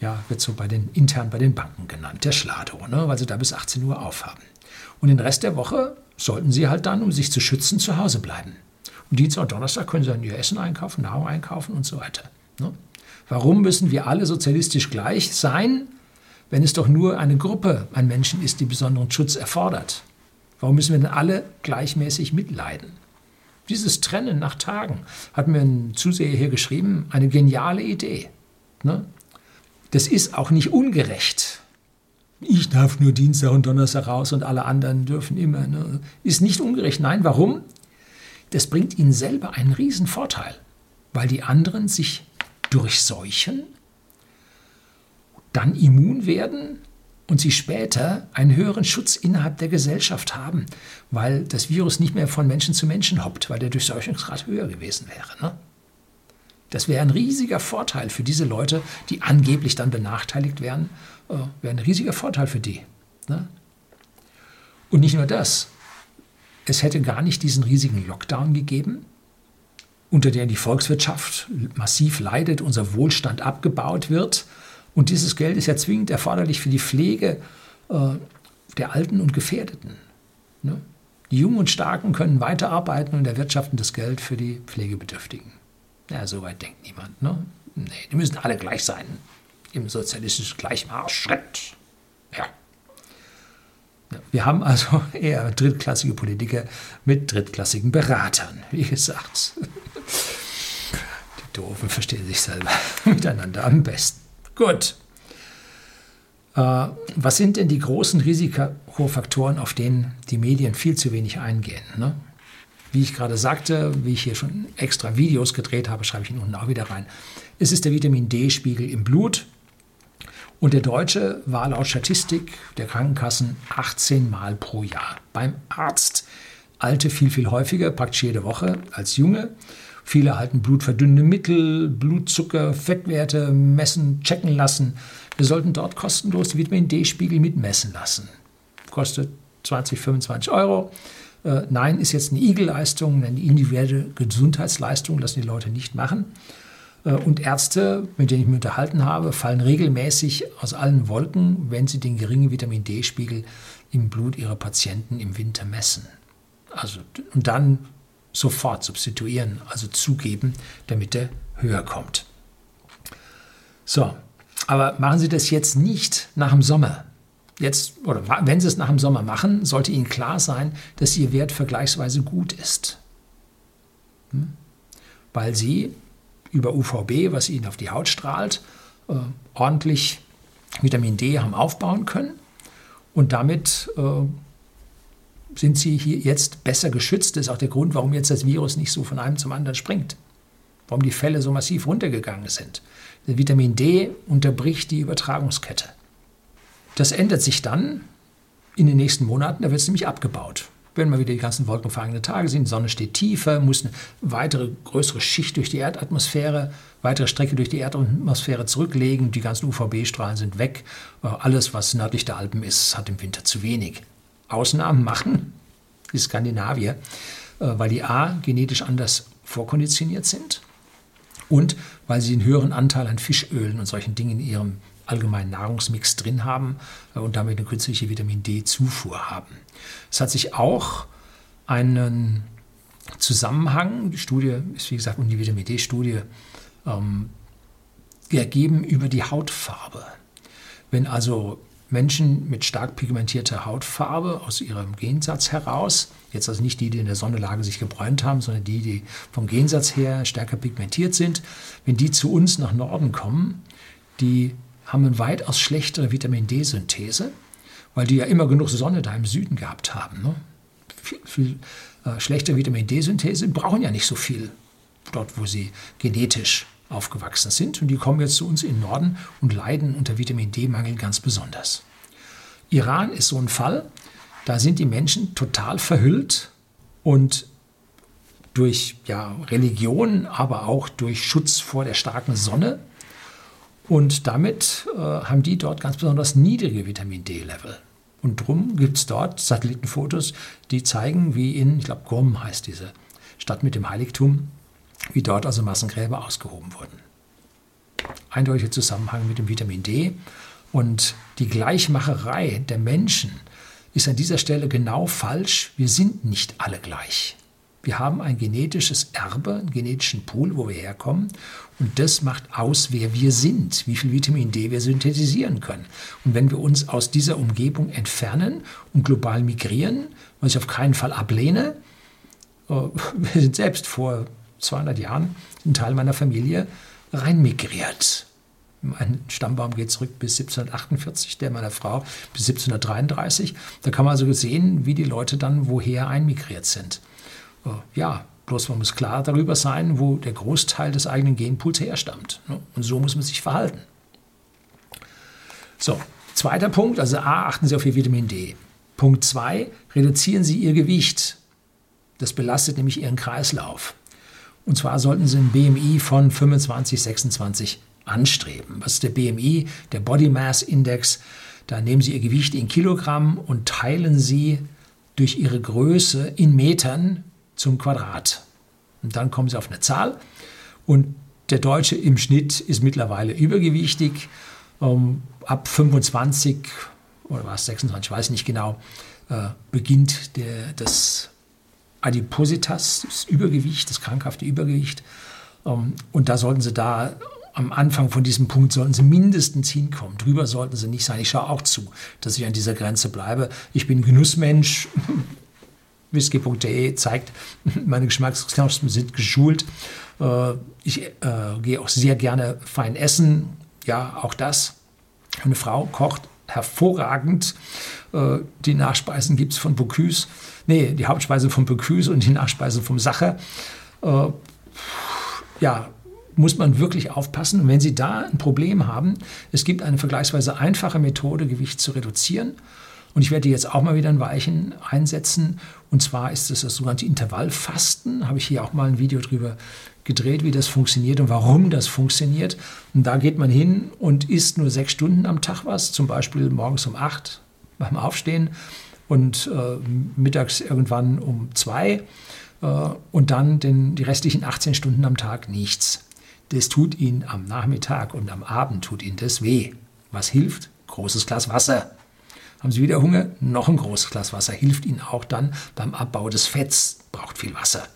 Ja, wird so bei den intern bei den Banken genannt, der Schlado, ne, weil sie da bis 18 Uhr aufhaben. Und den Rest der Woche sollten sie halt dann, um sich zu schützen, zu Hause bleiben. Und Dienstag und Donnerstag können sie dann ihr Essen einkaufen, Nahrung einkaufen und so weiter. Ne? Warum müssen wir alle sozialistisch gleich sein, wenn es doch nur eine Gruppe an Menschen ist, die besonderen Schutz erfordert? Warum müssen wir denn alle gleichmäßig mitleiden? Dieses Trennen nach Tagen hat mir ein Zuseher hier geschrieben, eine geniale Idee. Ne? Das ist auch nicht ungerecht. Ich darf nur Dienstag und Donnerstag raus und alle anderen dürfen immer. Ne? Ist nicht ungerecht. Nein, warum? Das bringt ihnen selber einen riesen Vorteil, weil die anderen sich durchseuchen, dann immun werden und sie später einen höheren Schutz innerhalb der Gesellschaft haben, weil das Virus nicht mehr von Menschen zu Menschen hoppt, weil der Durchseuchungsgrad höher gewesen wäre. Ne? Das wäre ein riesiger Vorteil für diese Leute, die angeblich dann benachteiligt werden, äh, wäre ein riesiger Vorteil für die. Ne? Und nicht nur das, es hätte gar nicht diesen riesigen Lockdown gegeben, unter der die Volkswirtschaft massiv leidet, unser Wohlstand abgebaut wird. Und dieses Geld ist ja zwingend erforderlich für die Pflege äh, der Alten und Gefährdeten. Ne? Die Jungen und Starken können weiterarbeiten und erwirtschaften das Geld für die Pflegebedürftigen. Ja, so weit denkt niemand. Ne? Nee, die müssen alle gleich sein im sozialistischen Gleichmaßschritt. Ja. Wir haben also eher drittklassige Politiker mit drittklassigen Beratern, wie gesagt. Die Doofen verstehen sich selber miteinander am besten. Gut. Äh, was sind denn die großen Risikofaktoren, auf denen die Medien viel zu wenig eingehen? Ne? Wie ich gerade sagte, wie ich hier schon extra Videos gedreht habe, schreibe ich ihn unten auch wieder rein. Es ist der Vitamin D-Spiegel im Blut. Und der Deutsche war laut Statistik der Krankenkassen 18 Mal pro Jahr beim Arzt. Alte viel, viel häufiger, praktisch jede Woche als Junge. Viele erhalten blutverdünnende Mittel, Blutzucker, Fettwerte messen, checken lassen. Wir sollten dort kostenlos Vitamin D-Spiegel mitmessen lassen. Kostet 20, 25 Euro. Äh, nein, ist jetzt eine Igel-Leistung, eine individuelle Gesundheitsleistung, lassen die Leute nicht machen. Äh, und Ärzte, mit denen ich mich unterhalten habe, fallen regelmäßig aus allen Wolken, wenn sie den geringen Vitamin D-Spiegel im Blut ihrer Patienten im Winter messen. Also, und dann sofort substituieren, also zugeben, damit er höher kommt. So, aber machen Sie das jetzt nicht nach dem Sommer. Jetzt, oder wenn Sie es nach dem Sommer machen, sollte Ihnen klar sein, dass Ihr Wert vergleichsweise gut ist. Hm? Weil Sie über UVB, was Ihnen auf die Haut strahlt, äh, ordentlich Vitamin D haben aufbauen können. Und damit äh, sind Sie hier jetzt besser geschützt. Das ist auch der Grund, warum jetzt das Virus nicht so von einem zum anderen springt. Warum die Fälle so massiv runtergegangen sind. Vitamin D unterbricht die Übertragungskette. Das ändert sich dann in den nächsten Monaten, da wird es nämlich abgebaut. Wenn wir wieder die ganzen wolkenverhangenen Tage sehen, die Sonne steht tiefer, muss eine weitere größere Schicht durch die Erdatmosphäre, weitere Strecke durch die Erdatmosphäre zurücklegen, die ganzen UVB-Strahlen sind weg. Äh, alles, was nördlich der Alpen ist, hat im Winter zu wenig. Ausnahmen machen die Skandinavier, äh, weil die A genetisch anders vorkonditioniert sind und weil sie einen höheren Anteil an Fischölen und solchen Dingen in ihrem allgemeinen Nahrungsmix drin haben äh, und damit eine künstliche Vitamin D-Zufuhr haben. Es hat sich auch einen Zusammenhang, die Studie ist wie gesagt die Vitamin D-Studie, ähm, ergeben über die Hautfarbe. Wenn also Menschen mit stark pigmentierter Hautfarbe aus ihrem Gensatz heraus, jetzt also nicht die, die in der Sonnenlage sich gebräunt haben, sondern die, die vom Gensatz her stärker pigmentiert sind, wenn die zu uns nach Norden kommen, die haben eine weitaus schlechtere Vitamin D-Synthese, weil die ja immer genug Sonne da im Süden gehabt haben. Ne? Viel, viel äh, schlechte Vitamin D-Synthese, brauchen ja nicht so viel dort, wo sie genetisch aufgewachsen sind. Und die kommen jetzt zu uns in den Norden und leiden unter Vitamin D-Mangel ganz besonders. Iran ist so ein Fall. Da sind die Menschen total verhüllt und durch ja, Religion, aber auch durch Schutz vor der starken Sonne. Und damit äh, haben die dort ganz besonders niedrige Vitamin D-Level. Und darum gibt es dort Satellitenfotos, die zeigen, wie in, ich glaube, Gom heißt diese Stadt mit dem Heiligtum, wie dort also Massengräber ausgehoben wurden. Eindeutiger Zusammenhang mit dem Vitamin D und die Gleichmacherei der Menschen ist an dieser Stelle genau falsch. Wir sind nicht alle gleich. Wir haben ein genetisches Erbe, einen genetischen Pool, wo wir herkommen. Und das macht aus, wer wir sind, wie viel Vitamin D wir synthetisieren können. Und wenn wir uns aus dieser Umgebung entfernen und global migrieren, was ich auf keinen Fall ablehne, äh, wir sind selbst vor 200 Jahren, ein Teil meiner Familie, reinmigriert. Mein Stammbaum geht zurück bis 1748, der meiner Frau bis 1733. Da kann man also sehen, wie die Leute dann woher einmigriert sind. Äh, ja, bloß man muss klar darüber sein, wo der Großteil des eigenen Genpools herstammt. Ne? Und so muss man sich verhalten. So, zweiter Punkt, also A, achten Sie auf Ihr Vitamin D. Punkt 2, reduzieren Sie Ihr Gewicht. Das belastet nämlich Ihren Kreislauf. Und zwar sollten Sie ein BMI von 25, 26 anstreben. Was ist der BMI? Der Body Mass Index. Da nehmen Sie Ihr Gewicht in Kilogramm und teilen Sie durch Ihre Größe in Metern zum Quadrat. Und dann kommen sie auf eine Zahl. Und der Deutsche im Schnitt ist mittlerweile übergewichtig. Ähm, ab 25 oder was, 26, weiß nicht genau, äh, beginnt der, das Adipositas, das Übergewicht, das krankhafte Übergewicht. Ähm, und da sollten Sie da am Anfang von diesem Punkt sollten Sie mindestens hinkommen. Drüber sollten Sie nicht sein. Ich schaue auch zu, dass ich an dieser Grenze bleibe. Ich bin Genussmensch. Whisky.de zeigt, meine Geschmacksknospen sind geschult. Äh, ich äh, gehe auch sehr gerne fein essen. Ja, auch das. Eine Frau kocht hervorragend. Äh, die Nachspeisen gibt es von Bocuse. Nee, die Hauptspeise von Bocuse und die Nachspeise vom Sacher. Äh, ja, muss man wirklich aufpassen. Und wenn Sie da ein Problem haben, es gibt eine vergleichsweise einfache Methode, Gewicht zu reduzieren. Und ich werde jetzt auch mal wieder ein Weichen einsetzen. Und zwar ist es das sogenannte Intervallfasten. Habe ich hier auch mal ein Video drüber gedreht, wie das funktioniert und warum das funktioniert. Und da geht man hin und isst nur sechs Stunden am Tag was, zum Beispiel morgens um acht beim Aufstehen und äh, mittags irgendwann um zwei äh, und dann den, die restlichen 18 Stunden am Tag nichts. Das tut Ihnen am Nachmittag und am Abend tut Ihnen das weh. Was hilft? Großes Glas Wasser. Haben Sie wieder Hunger? Noch ein großes Glas Wasser hilft Ihnen auch dann beim Abbau des Fetts. Braucht viel Wasser.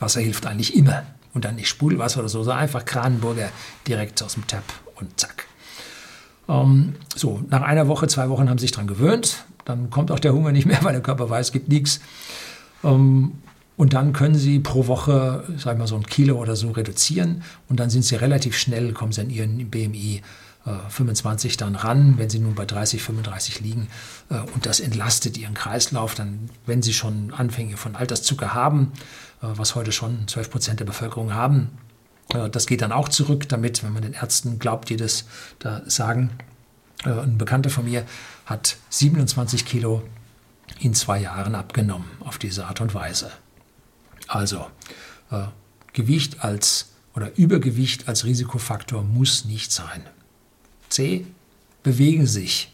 Wasser hilft eigentlich immer. Und dann nicht Sprudelwasser oder so, sondern einfach Kranenburger direkt aus dem Tab und zack. Ähm, so, nach einer Woche, zwei Wochen haben Sie sich daran gewöhnt. Dann kommt auch der Hunger nicht mehr, weil der Körper weiß, es gibt nichts. Ähm, und dann können Sie pro Woche, sagen wir mal so ein Kilo oder so reduzieren. Und dann sind Sie relativ schnell, kommen Sie an Ihren BMI 25 äh, dann ran, wenn sie nun bei 30, 35 liegen. Äh, und das entlastet ihren Kreislauf. Dann, wenn sie schon Anfänge von Alterszucker haben, äh, was heute schon 12 Prozent der Bevölkerung haben, das geht dann auch zurück, damit, wenn man den Ärzten glaubt, die das da sagen. Ein Bekannter von mir hat 27 Kilo in zwei Jahren abgenommen auf diese Art und Weise. Also Gewicht als oder Übergewicht als Risikofaktor muss nicht sein. C. Bewegen sich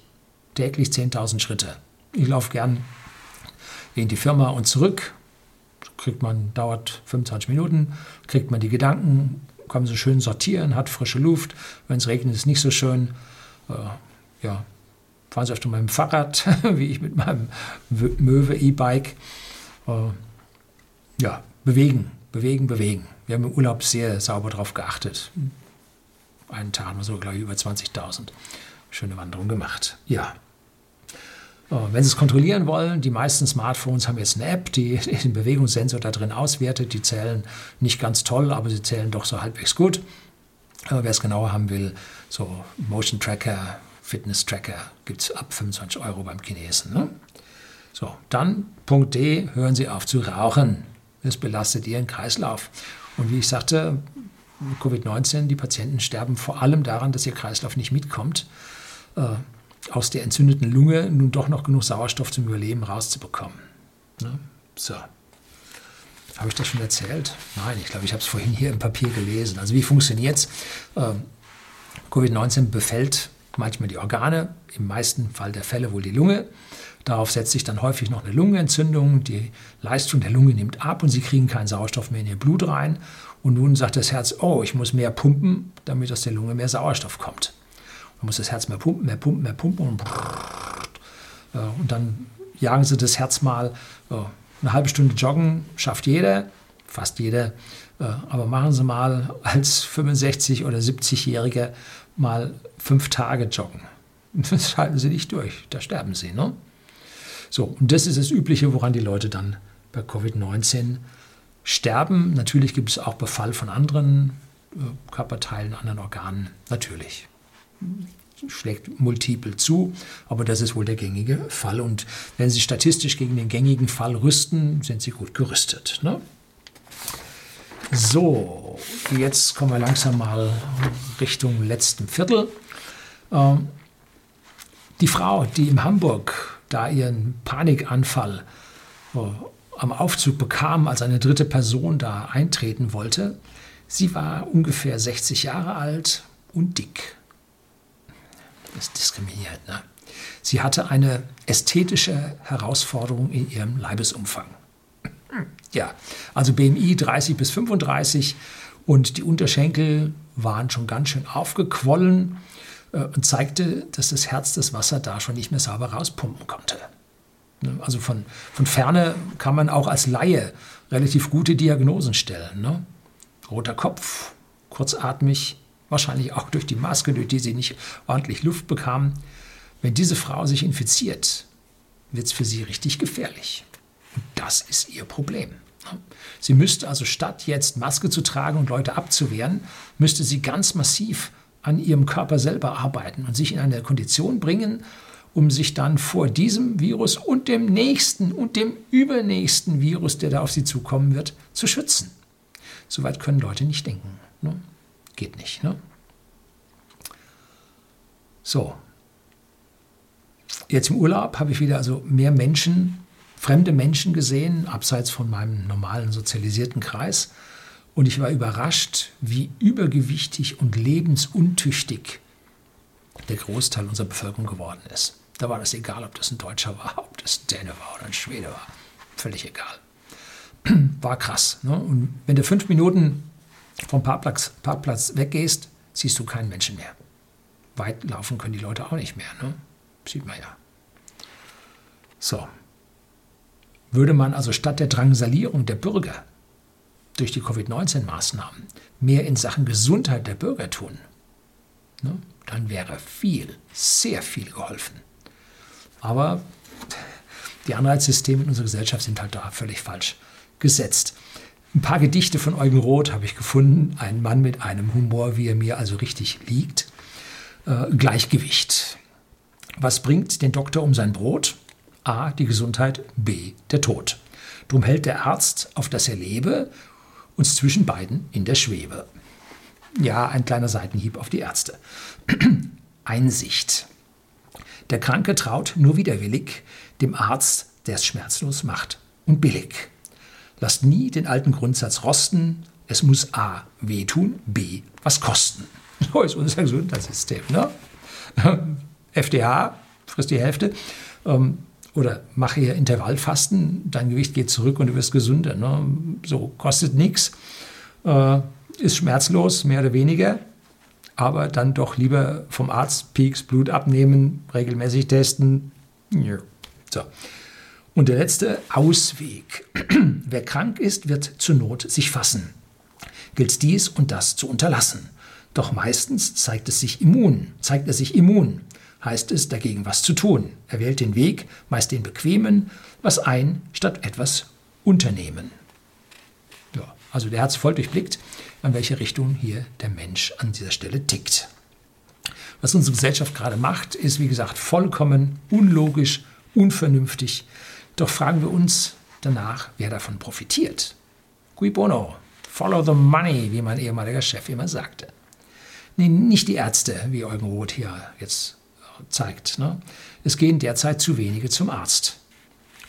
täglich 10.000 Schritte. Ich laufe gern in die Firma und zurück. Kriegt man, dauert 25 Minuten, kriegt man die Gedanken, kann man so schön sortieren, hat frische Luft. Wenn es regnet, ist es nicht so schön. Äh, ja, fahren Sie öfter mit dem Fahrrad, wie ich mit meinem Möwe E-Bike. Äh, ja, bewegen, bewegen, bewegen. Wir haben im Urlaub sehr sauber darauf geachtet einen Tag haben wir so, glaube ich, über 20.000 schöne Wanderungen gemacht. Ja. Wenn Sie es kontrollieren wollen, die meisten Smartphones haben jetzt eine App, die den Bewegungssensor da drin auswertet. Die zählen nicht ganz toll, aber sie zählen doch so halbwegs gut. Wer es genauer haben will, so Motion Tracker, Fitness Tracker gibt es ab 25 Euro beim Chinesen. Ne? So, dann Punkt D, hören Sie auf zu rauchen. Das belastet Ihren Kreislauf. Und wie ich sagte, Covid-19, die Patienten sterben vor allem daran, dass ihr Kreislauf nicht mitkommt, äh, aus der entzündeten Lunge nun doch noch genug Sauerstoff zum Überleben rauszubekommen. Ne? So. Habe ich das schon erzählt? Nein, ich glaube, ich habe es vorhin hier im Papier gelesen. Also wie funktioniert es? Äh, Covid-19 befällt manchmal die Organe, im meisten Fall der Fälle wohl die Lunge. Darauf setzt sich dann häufig noch eine Lungenentzündung. Die Leistung der Lunge nimmt ab und sie kriegen keinen Sauerstoff mehr in ihr Blut rein. Und nun sagt das Herz, oh, ich muss mehr pumpen, damit aus der Lunge mehr Sauerstoff kommt. Dann muss das Herz mehr pumpen, mehr pumpen, mehr pumpen und, äh, und dann jagen sie das Herz mal äh, eine halbe Stunde joggen, schafft jeder, fast jeder. Äh, aber machen Sie mal als 65- oder 70-Jähriger mal fünf Tage joggen. Das halten Sie nicht durch, da sterben Sie. Ne? So, und das ist das Übliche, woran die Leute dann bei Covid-19 sterben. Natürlich gibt es auch Befall von anderen äh, Körperteilen, anderen Organen. Natürlich. Schlägt multiple zu, aber das ist wohl der gängige Fall. Und wenn Sie statistisch gegen den gängigen Fall rüsten, sind Sie gut gerüstet. Ne? So, jetzt kommen wir langsam mal Richtung letzten Viertel. Ähm, die Frau, die in Hamburg da ihren Panikanfall äh, am Aufzug bekam, als eine dritte Person da eintreten wollte, sie war ungefähr 60 Jahre alt und dick. Das ist diskriminiert. Ne? Sie hatte eine ästhetische Herausforderung in ihrem Leibesumfang. Ja, also BMI 30 bis 35 und die Unterschenkel waren schon ganz schön aufgequollen äh, und zeigte, dass das Herz das Wasser da schon nicht mehr sauber rauspumpen konnte. Ne, also von, von ferne kann man auch als Laie relativ gute Diagnosen stellen. Ne? Roter Kopf, kurzatmig, wahrscheinlich auch durch die Maske, durch die sie nicht ordentlich Luft bekam. Wenn diese Frau sich infiziert, wird es für sie richtig gefährlich. Und das ist ihr Problem. Sie müsste also statt jetzt Maske zu tragen und Leute abzuwehren, müsste sie ganz massiv an ihrem Körper selber arbeiten und sich in eine Kondition bringen, um sich dann vor diesem Virus und dem nächsten und dem übernächsten Virus, der da auf sie zukommen wird, zu schützen. Soweit können Leute nicht denken. Ne? Geht nicht. Ne? So. Jetzt im Urlaub habe ich wieder also mehr Menschen, fremde Menschen gesehen, abseits von meinem normalen sozialisierten Kreis. Und ich war überrascht, wie übergewichtig und lebensuntüchtig der Großteil unserer Bevölkerung geworden ist. Da war das egal, ob das ein Deutscher war, ob das ein Däne war oder ein Schwede war. Völlig egal. War krass. Ne? Und wenn du fünf Minuten vom Parkplatz, Parkplatz weggehst, siehst du keinen Menschen mehr. Weit laufen können die Leute auch nicht mehr. Ne? Sieht man ja. So. Würde man also statt der Drangsalierung der Bürger durch die Covid-19-Maßnahmen mehr in Sachen Gesundheit der Bürger tun, ne, dann wäre viel, sehr viel geholfen. Aber die Anreizsysteme in unserer Gesellschaft sind halt da völlig falsch gesetzt. Ein paar Gedichte von Eugen Roth habe ich gefunden. Ein Mann mit einem Humor, wie er mir also richtig liegt. Äh, Gleichgewicht. Was bringt den Doktor um sein Brot? A. Die Gesundheit, B. Der Tod. Drum hält der Arzt, auf dass er lebe, uns zwischen beiden in der Schwebe. Ja, ein kleiner Seitenhieb auf die Ärzte. Einsicht. Der Kranke traut nur widerwillig dem Arzt, der es schmerzlos macht und billig. Lasst nie den alten Grundsatz rosten, es muss A wehtun, B was kosten. So ist unser Gesundheitssystem. Ne? FDH frisst die Hälfte. Ähm, oder mache hier Intervallfasten, dein Gewicht geht zurück und du wirst gesünder. Ne? So, kostet nichts, äh, ist schmerzlos, mehr oder weniger, aber dann doch lieber vom Arzt Peaks, Blut abnehmen, regelmäßig testen. Ja. So. Und der letzte Ausweg. Wer krank ist, wird zur Not sich fassen. Gilt dies und das zu unterlassen. Doch meistens zeigt es sich immun, zeigt er sich immun heißt es dagegen was zu tun. Er wählt den Weg, meist den bequemen, was ein statt etwas unternehmen. Also der hat es voll durchblickt, an welche Richtung hier der Mensch an dieser Stelle tickt. Was unsere Gesellschaft gerade macht, ist wie gesagt vollkommen unlogisch, unvernünftig. Doch fragen wir uns danach, wer davon profitiert. Cui bono, follow the money, wie mein ehemaliger Chef immer sagte. Nee, nicht die Ärzte, wie Eugen Roth hier jetzt zeigt. Ne? Es gehen derzeit zu wenige zum Arzt.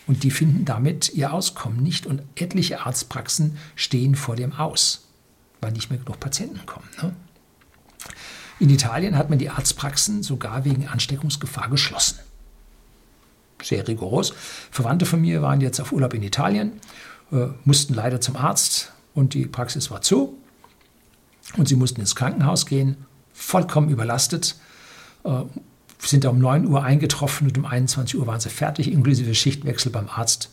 Und die finden damit ihr Auskommen nicht. Und etliche Arztpraxen stehen vor dem Aus, weil nicht mehr genug Patienten kommen. Ne? In Italien hat man die Arztpraxen sogar wegen Ansteckungsgefahr geschlossen. Sehr rigoros. Verwandte von mir waren jetzt auf Urlaub in Italien, äh, mussten leider zum Arzt und die Praxis war zu. Und sie mussten ins Krankenhaus gehen, vollkommen überlastet, äh, sind um 9 Uhr eingetroffen und um 21 Uhr waren sie fertig, inklusive Schichtwechsel beim Arzt.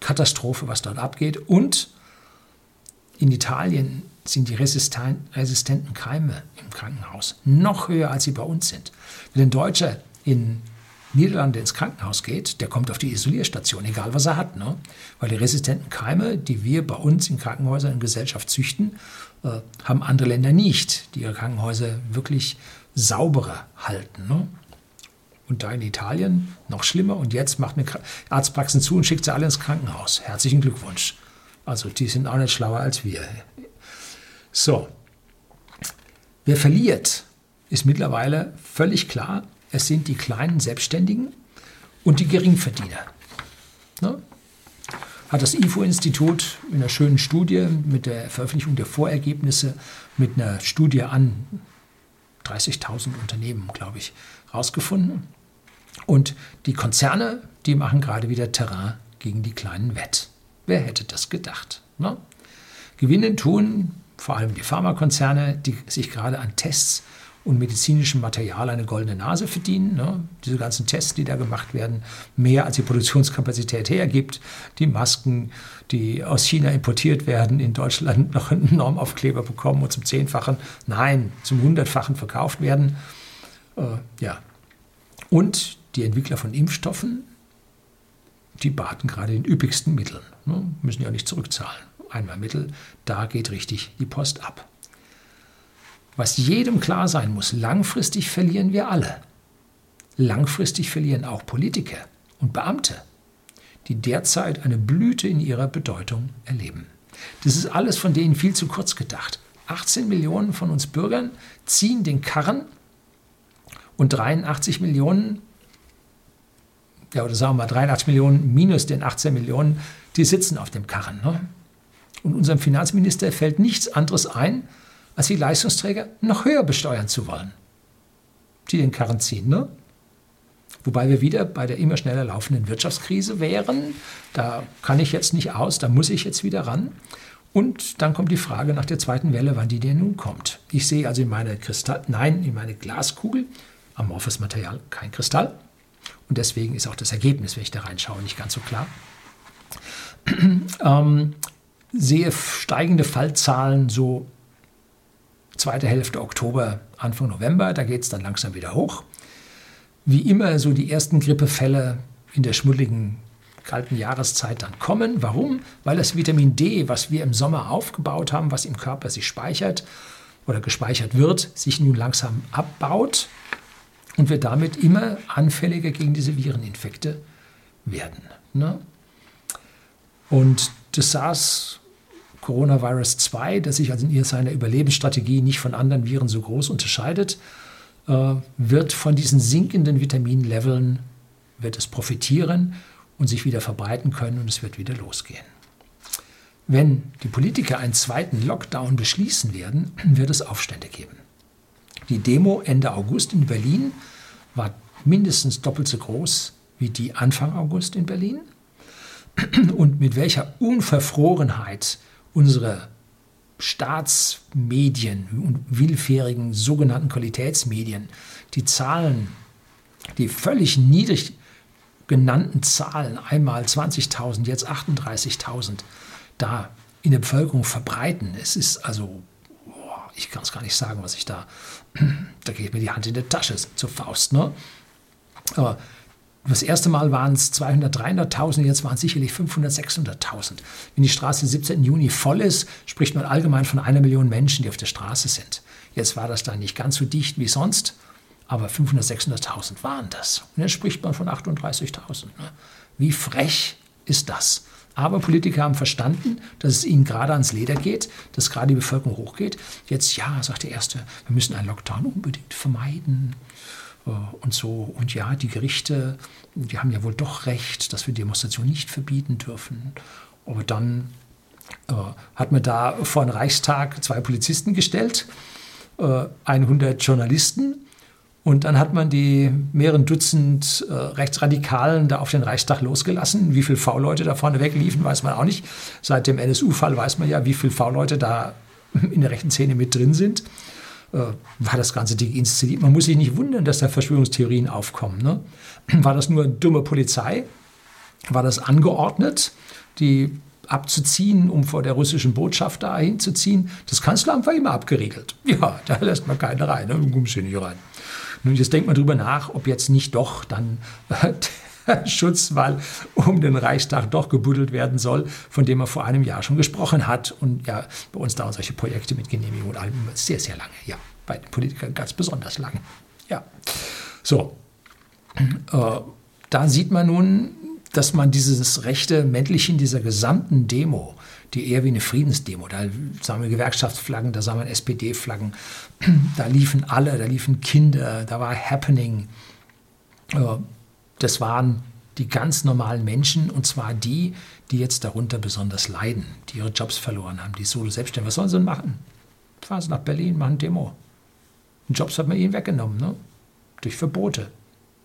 Katastrophe, was dort abgeht. Und in Italien sind die resistenten Keime im Krankenhaus noch höher, als sie bei uns sind. Wenn ein Deutscher in Niederlande ins Krankenhaus geht, der kommt auf die Isolierstation, egal was er hat. Ne? Weil die resistenten Keime, die wir bei uns in Krankenhäusern in Gesellschaft züchten, äh, haben andere Länder nicht, die ihre Krankenhäuser wirklich sauberer halten. Ne? Und da in Italien noch schlimmer. Und jetzt macht eine Arztpraxen zu und schickt sie alle ins Krankenhaus. Herzlichen Glückwunsch. Also die sind auch nicht schlauer als wir. So. Wer verliert, ist mittlerweile völlig klar. Es sind die kleinen Selbstständigen und die Geringverdiener. Ne? Hat das IFO-Institut in einer schönen Studie mit der Veröffentlichung der Vorergebnisse mit einer Studie an 30.000 Unternehmen, glaube ich, herausgefunden. Und die Konzerne, die machen gerade wieder Terrain gegen die kleinen wett. Wer hätte das gedacht? Ne? Gewinnen tun vor allem die Pharmakonzerne, die sich gerade an Tests und medizinischem Material eine goldene Nase verdienen. Ne? Diese ganzen Tests, die da gemacht werden, mehr als die Produktionskapazität hergibt. Die Masken, die aus China importiert werden, in Deutschland noch einen Normaufkleber bekommen und zum Zehnfachen, nein, zum Hundertfachen verkauft werden. Äh, ja. Und die Entwickler von Impfstoffen, die baten gerade den üppigsten Mitteln, ne? müssen ja nicht zurückzahlen. Einmal Mittel, da geht richtig die Post ab. Was jedem klar sein muss, langfristig verlieren wir alle. Langfristig verlieren auch Politiker und Beamte, die derzeit eine Blüte in ihrer Bedeutung erleben. Das ist alles von denen viel zu kurz gedacht. 18 Millionen von uns Bürgern ziehen den Karren und 83 Millionen, ja, oder sagen wir mal 83 Millionen minus den 18 Millionen, die sitzen auf dem Karren. Ne? Und unserem Finanzminister fällt nichts anderes ein, als die Leistungsträger noch höher besteuern zu wollen, die den Karren ziehen. Ne? Wobei wir wieder bei der immer schneller laufenden Wirtschaftskrise wären. Da kann ich jetzt nicht aus, da muss ich jetzt wieder ran. Und dann kommt die Frage nach der zweiten Welle, wann die denn nun kommt. Ich sehe also in meine Kristall, nein, in meine Glaskugel, amorphes Material, kein Kristall. Und deswegen ist auch das Ergebnis, wenn ich da reinschaue, nicht ganz so klar. ähm, sehe steigende Fallzahlen so zweite Hälfte Oktober, Anfang November, da geht es dann langsam wieder hoch. Wie immer so die ersten Grippefälle in der schmuddeligen kalten Jahreszeit dann kommen. Warum? Weil das Vitamin D, was wir im Sommer aufgebaut haben, was im Körper sich speichert oder gespeichert wird, sich nun langsam abbaut und wir damit immer anfälliger gegen diese Vireninfekte werden. Ne? Und das SARS Coronavirus 2, das sich also in seiner Überlebensstrategie nicht von anderen Viren so groß unterscheidet, äh, wird von diesen sinkenden Vitaminleveln wird es profitieren und sich wieder verbreiten können und es wird wieder losgehen. Wenn die Politiker einen zweiten Lockdown beschließen werden, wird es Aufstände geben. Die Demo Ende August in Berlin war mindestens doppelt so groß wie die Anfang August in Berlin. Und mit welcher Unverfrorenheit unsere Staatsmedien und willfährigen sogenannten Qualitätsmedien die Zahlen, die völlig niedrig genannten Zahlen, einmal 20.000, jetzt 38.000, da in der Bevölkerung verbreiten. Es ist also, ich kann es gar nicht sagen, was ich da, da geht mir die Hand in die Tasche zur Faust. Ne? Aber das erste Mal waren es 200, 300.000, jetzt waren es sicherlich 500, 600.000. Wenn die Straße 17. Juni voll ist, spricht man allgemein von einer Million Menschen, die auf der Straße sind. Jetzt war das dann nicht ganz so dicht wie sonst, aber 500, 600.000 waren das. Und jetzt spricht man von 38.000. Ne? Wie frech ist das? Aber Politiker haben verstanden, dass es ihnen gerade ans Leder geht, dass gerade die Bevölkerung hochgeht. Jetzt, ja, sagt der Erste, wir müssen einen Lockdown unbedingt vermeiden. Äh, und so. Und ja, die Gerichte, die haben ja wohl doch recht, dass wir Demonstrationen nicht verbieten dürfen. Aber dann äh, hat man da vor den Reichstag zwei Polizisten gestellt, äh, 100 Journalisten. Und dann hat man die mehreren Dutzend äh, Rechtsradikalen da auf den Reichstag losgelassen. Wie viele V-Leute da vorne wegliefen, weiß man auch nicht. Seit dem NSU-Fall weiß man ja, wie viele V-Leute da in der rechten Szene mit drin sind. Äh, war das ganze Ding inszeniert. Man muss sich nicht wundern, dass da Verschwörungstheorien aufkommen. Ne? War das nur dumme Polizei? War das angeordnet, die abzuziehen, um vor der russischen Botschaft da hinzuziehen? Das Kanzleramt war immer abgeriegelt. Ja, da lässt man keine rein, ne? du kommst hier nicht rein. Nun, jetzt denkt man drüber nach, ob jetzt nicht doch dann Schutzwall um den Reichstag doch gebuddelt werden soll, von dem er vor einem Jahr schon gesprochen hat. Und ja, bei uns dauern solche Projekte mit Genehmigung und allem sehr, sehr lange. Ja, bei den Politikern ganz besonders lang. Ja, so. Äh, da sieht man nun, dass man dieses rechte Männlichen dieser gesamten Demo, die eher wie eine Friedensdemo, da sahen wir Gewerkschaftsflaggen, da sahen wir SPD-Flaggen, da liefen alle, da liefen Kinder, da war Happening. Das waren die ganz normalen Menschen und zwar die, die jetzt darunter besonders leiden, die ihre Jobs verloren haben, die solo selbstständig. Was sollen sie denn machen? Fahren sie nach Berlin, machen Demo. Und Jobs hat man ihnen weggenommen, ne? durch Verbote.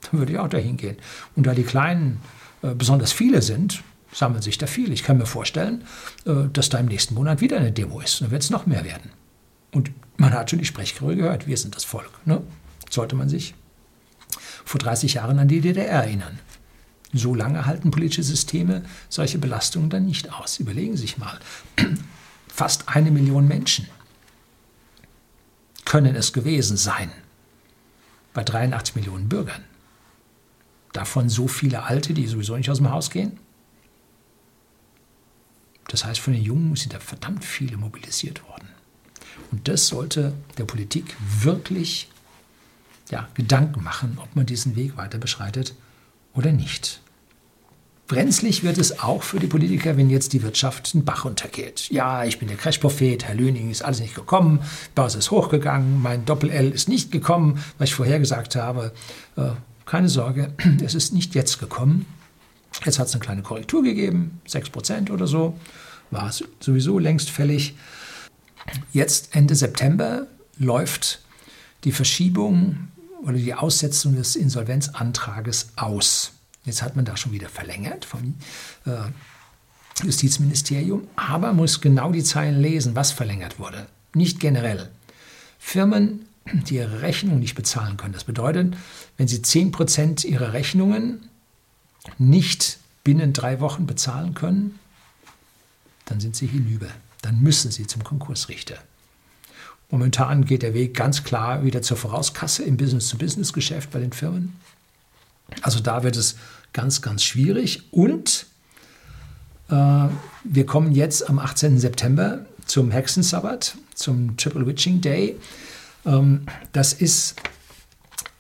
Dann würde ich auch dahin gehen. Und da die Kleinen äh, besonders viele sind, sammeln sich da viel. Ich kann mir vorstellen, äh, dass da im nächsten Monat wieder eine Demo ist. Dann wird es noch mehr werden. Und man hat schon die Sprechchöre gehört, wir sind das Volk. Ne? Sollte man sich vor 30 Jahren an die DDR erinnern. So lange halten politische Systeme solche Belastungen dann nicht aus. Überlegen Sie sich mal. Fast eine Million Menschen können es gewesen sein bei 83 Millionen Bürgern. Davon so viele Alte, die sowieso nicht aus dem Haus gehen. Das heißt, von den Jungen sind da verdammt viele mobilisiert worden. Und das sollte der Politik wirklich ja, Gedanken machen, ob man diesen Weg weiter beschreitet oder nicht. Brenzlig wird es auch für die Politiker, wenn jetzt die Wirtschaft den Bach untergeht. Ja, ich bin der Crash-Prophet, Herr Löning ist alles nicht gekommen, Börse ist hochgegangen, mein Doppel-L ist nicht gekommen, was ich vorher gesagt habe. Äh, keine Sorge, es ist nicht jetzt gekommen. Jetzt hat es eine kleine Korrektur gegeben, 6% oder so, war es sowieso längst fällig. Jetzt Ende September läuft die Verschiebung oder die Aussetzung des Insolvenzantrages aus. Jetzt hat man da schon wieder verlängert vom äh, Justizministerium, aber muss genau die Zeilen lesen, was verlängert wurde. Nicht generell. Firmen, die ihre Rechnung nicht bezahlen können. Das bedeutet, wenn sie 10% ihrer Rechnungen nicht binnen drei Wochen bezahlen können, dann sind sie hinüber. Dann müssen sie zum Konkursrichter. Momentan geht der Weg ganz klar wieder zur Vorauskasse im Business-to-Business-Geschäft bei den Firmen. Also da wird es ganz, ganz schwierig. Und äh, wir kommen jetzt am 18. September zum Hexensabbat, zum Triple Witching Day. Ähm, das ist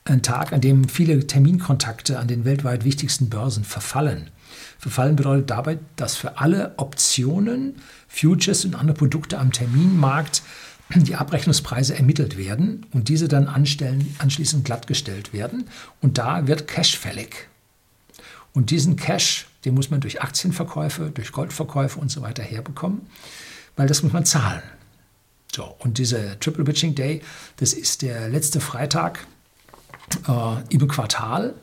ein Tag, an dem viele Terminkontakte an den weltweit wichtigsten Börsen verfallen. Verfallen bedeutet dabei, dass für alle Optionen, Futures und andere Produkte am Terminmarkt die Abrechnungspreise ermittelt werden und diese dann anstellen, anschließend glattgestellt werden. Und da wird Cash fällig. Und diesen Cash, den muss man durch Aktienverkäufe, durch Goldverkäufe und so weiter herbekommen, weil das muss man zahlen. So, und dieser Triple Witching Day, das ist der letzte Freitag äh, im Quartal,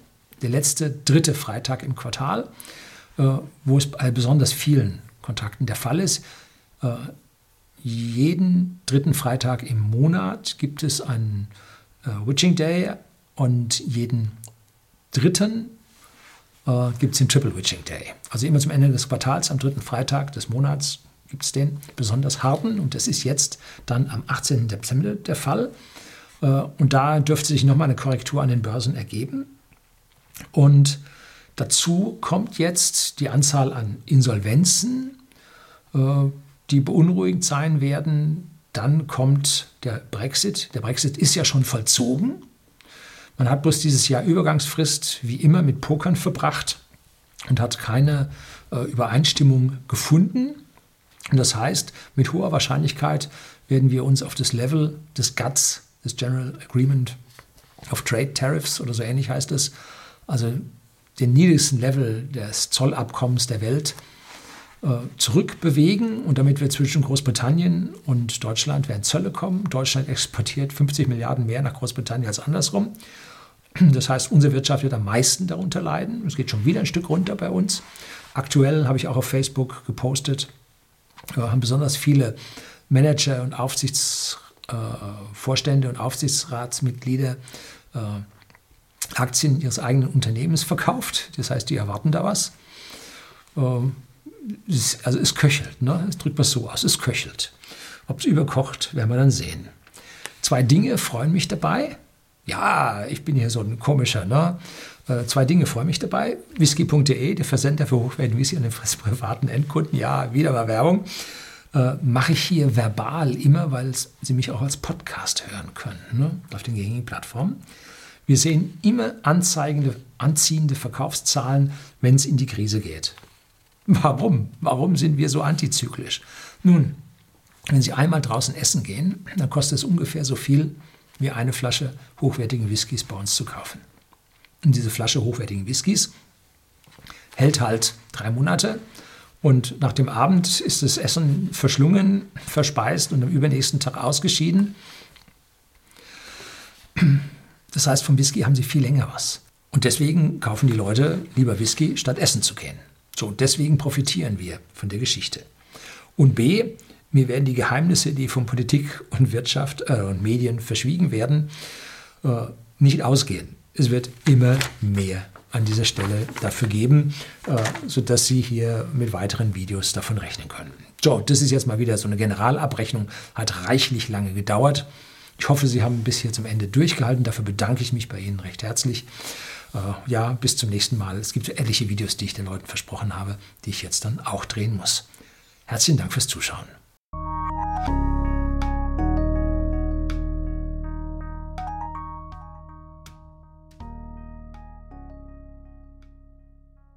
der letzte dritte Freitag im Quartal, äh, wo es bei besonders vielen Kontakten der Fall ist. Äh, jeden dritten Freitag im Monat gibt es einen äh, Witching Day und jeden dritten äh, gibt es den Triple Witching Day. Also immer zum Ende des Quartals, am dritten Freitag des Monats gibt es den besonders harten und das ist jetzt dann am 18. Dezember der Fall. Äh, und da dürfte sich nochmal eine Korrektur an den Börsen ergeben. Und dazu kommt jetzt die Anzahl an Insolvenzen, äh, die beunruhigend sein werden. Dann kommt der Brexit. Der Brexit ist ja schon vollzogen. Man hat bloß dieses Jahr Übergangsfrist wie immer mit Pokern verbracht und hat keine äh, Übereinstimmung gefunden. Und das heißt, mit hoher Wahrscheinlichkeit werden wir uns auf das Level des GATS, des General Agreement of Trade Tariffs oder so ähnlich heißt es, also den niedrigsten Level des Zollabkommens der Welt, äh, zurückbewegen und damit wird zwischen Großbritannien und Deutschland werden Zölle kommen. Deutschland exportiert 50 Milliarden mehr nach Großbritannien als andersrum. Das heißt, unsere Wirtschaft wird am meisten darunter leiden. Es geht schon wieder ein Stück runter bei uns. Aktuell habe ich auch auf Facebook gepostet, wir haben besonders viele Manager und Aufsichtsvorstände äh, und Aufsichtsratsmitglieder äh, Aktien ihres eigenen Unternehmens verkauft. Das heißt, die erwarten da was. Ähm, also es köchelt, ne? es drückt man so aus, es köchelt. Ob es überkocht, werden wir dann sehen. Zwei Dinge freuen mich dabei. Ja, ich bin hier so ein komischer, ne? Äh, zwei Dinge freuen mich dabei. Whisky.de, der Versender für hochwertigen Whisky an den privaten Endkunden. Ja, wieder mal Werbung. Äh, Mache ich hier verbal immer, weil Sie mich auch als Podcast hören können, ne? auf den gängigen Plattformen. Wir sehen immer anziehende Verkaufszahlen, wenn es in die Krise geht. Warum? Warum sind wir so antizyklisch? Nun, wenn Sie einmal draußen essen gehen, dann kostet es ungefähr so viel, wie eine Flasche hochwertigen Whiskys bei uns zu kaufen. Und diese Flasche hochwertigen Whiskys hält halt drei Monate und nach dem Abend ist das Essen verschlungen, verspeist und am übernächsten Tag ausgeschieden. Das heißt, vom Whisky haben sie viel länger was. Und deswegen kaufen die Leute lieber Whisky, statt essen zu gehen. So, deswegen profitieren wir von der Geschichte. Und B, mir werden die Geheimnisse, die von Politik und Wirtschaft äh, und Medien verschwiegen werden, äh, nicht ausgehen. Es wird immer mehr an dieser Stelle dafür geben, äh, sodass Sie hier mit weiteren Videos davon rechnen können. So, das ist jetzt mal wieder so eine Generalabrechnung, hat reichlich lange gedauert. Ich hoffe, Sie haben bis hier zum Ende durchgehalten. Dafür bedanke ich mich bei Ihnen recht herzlich. Äh, ja, bis zum nächsten Mal. Es gibt etliche Videos, die ich den Leuten versprochen habe, die ich jetzt dann auch drehen muss. Herzlichen Dank fürs Zuschauen.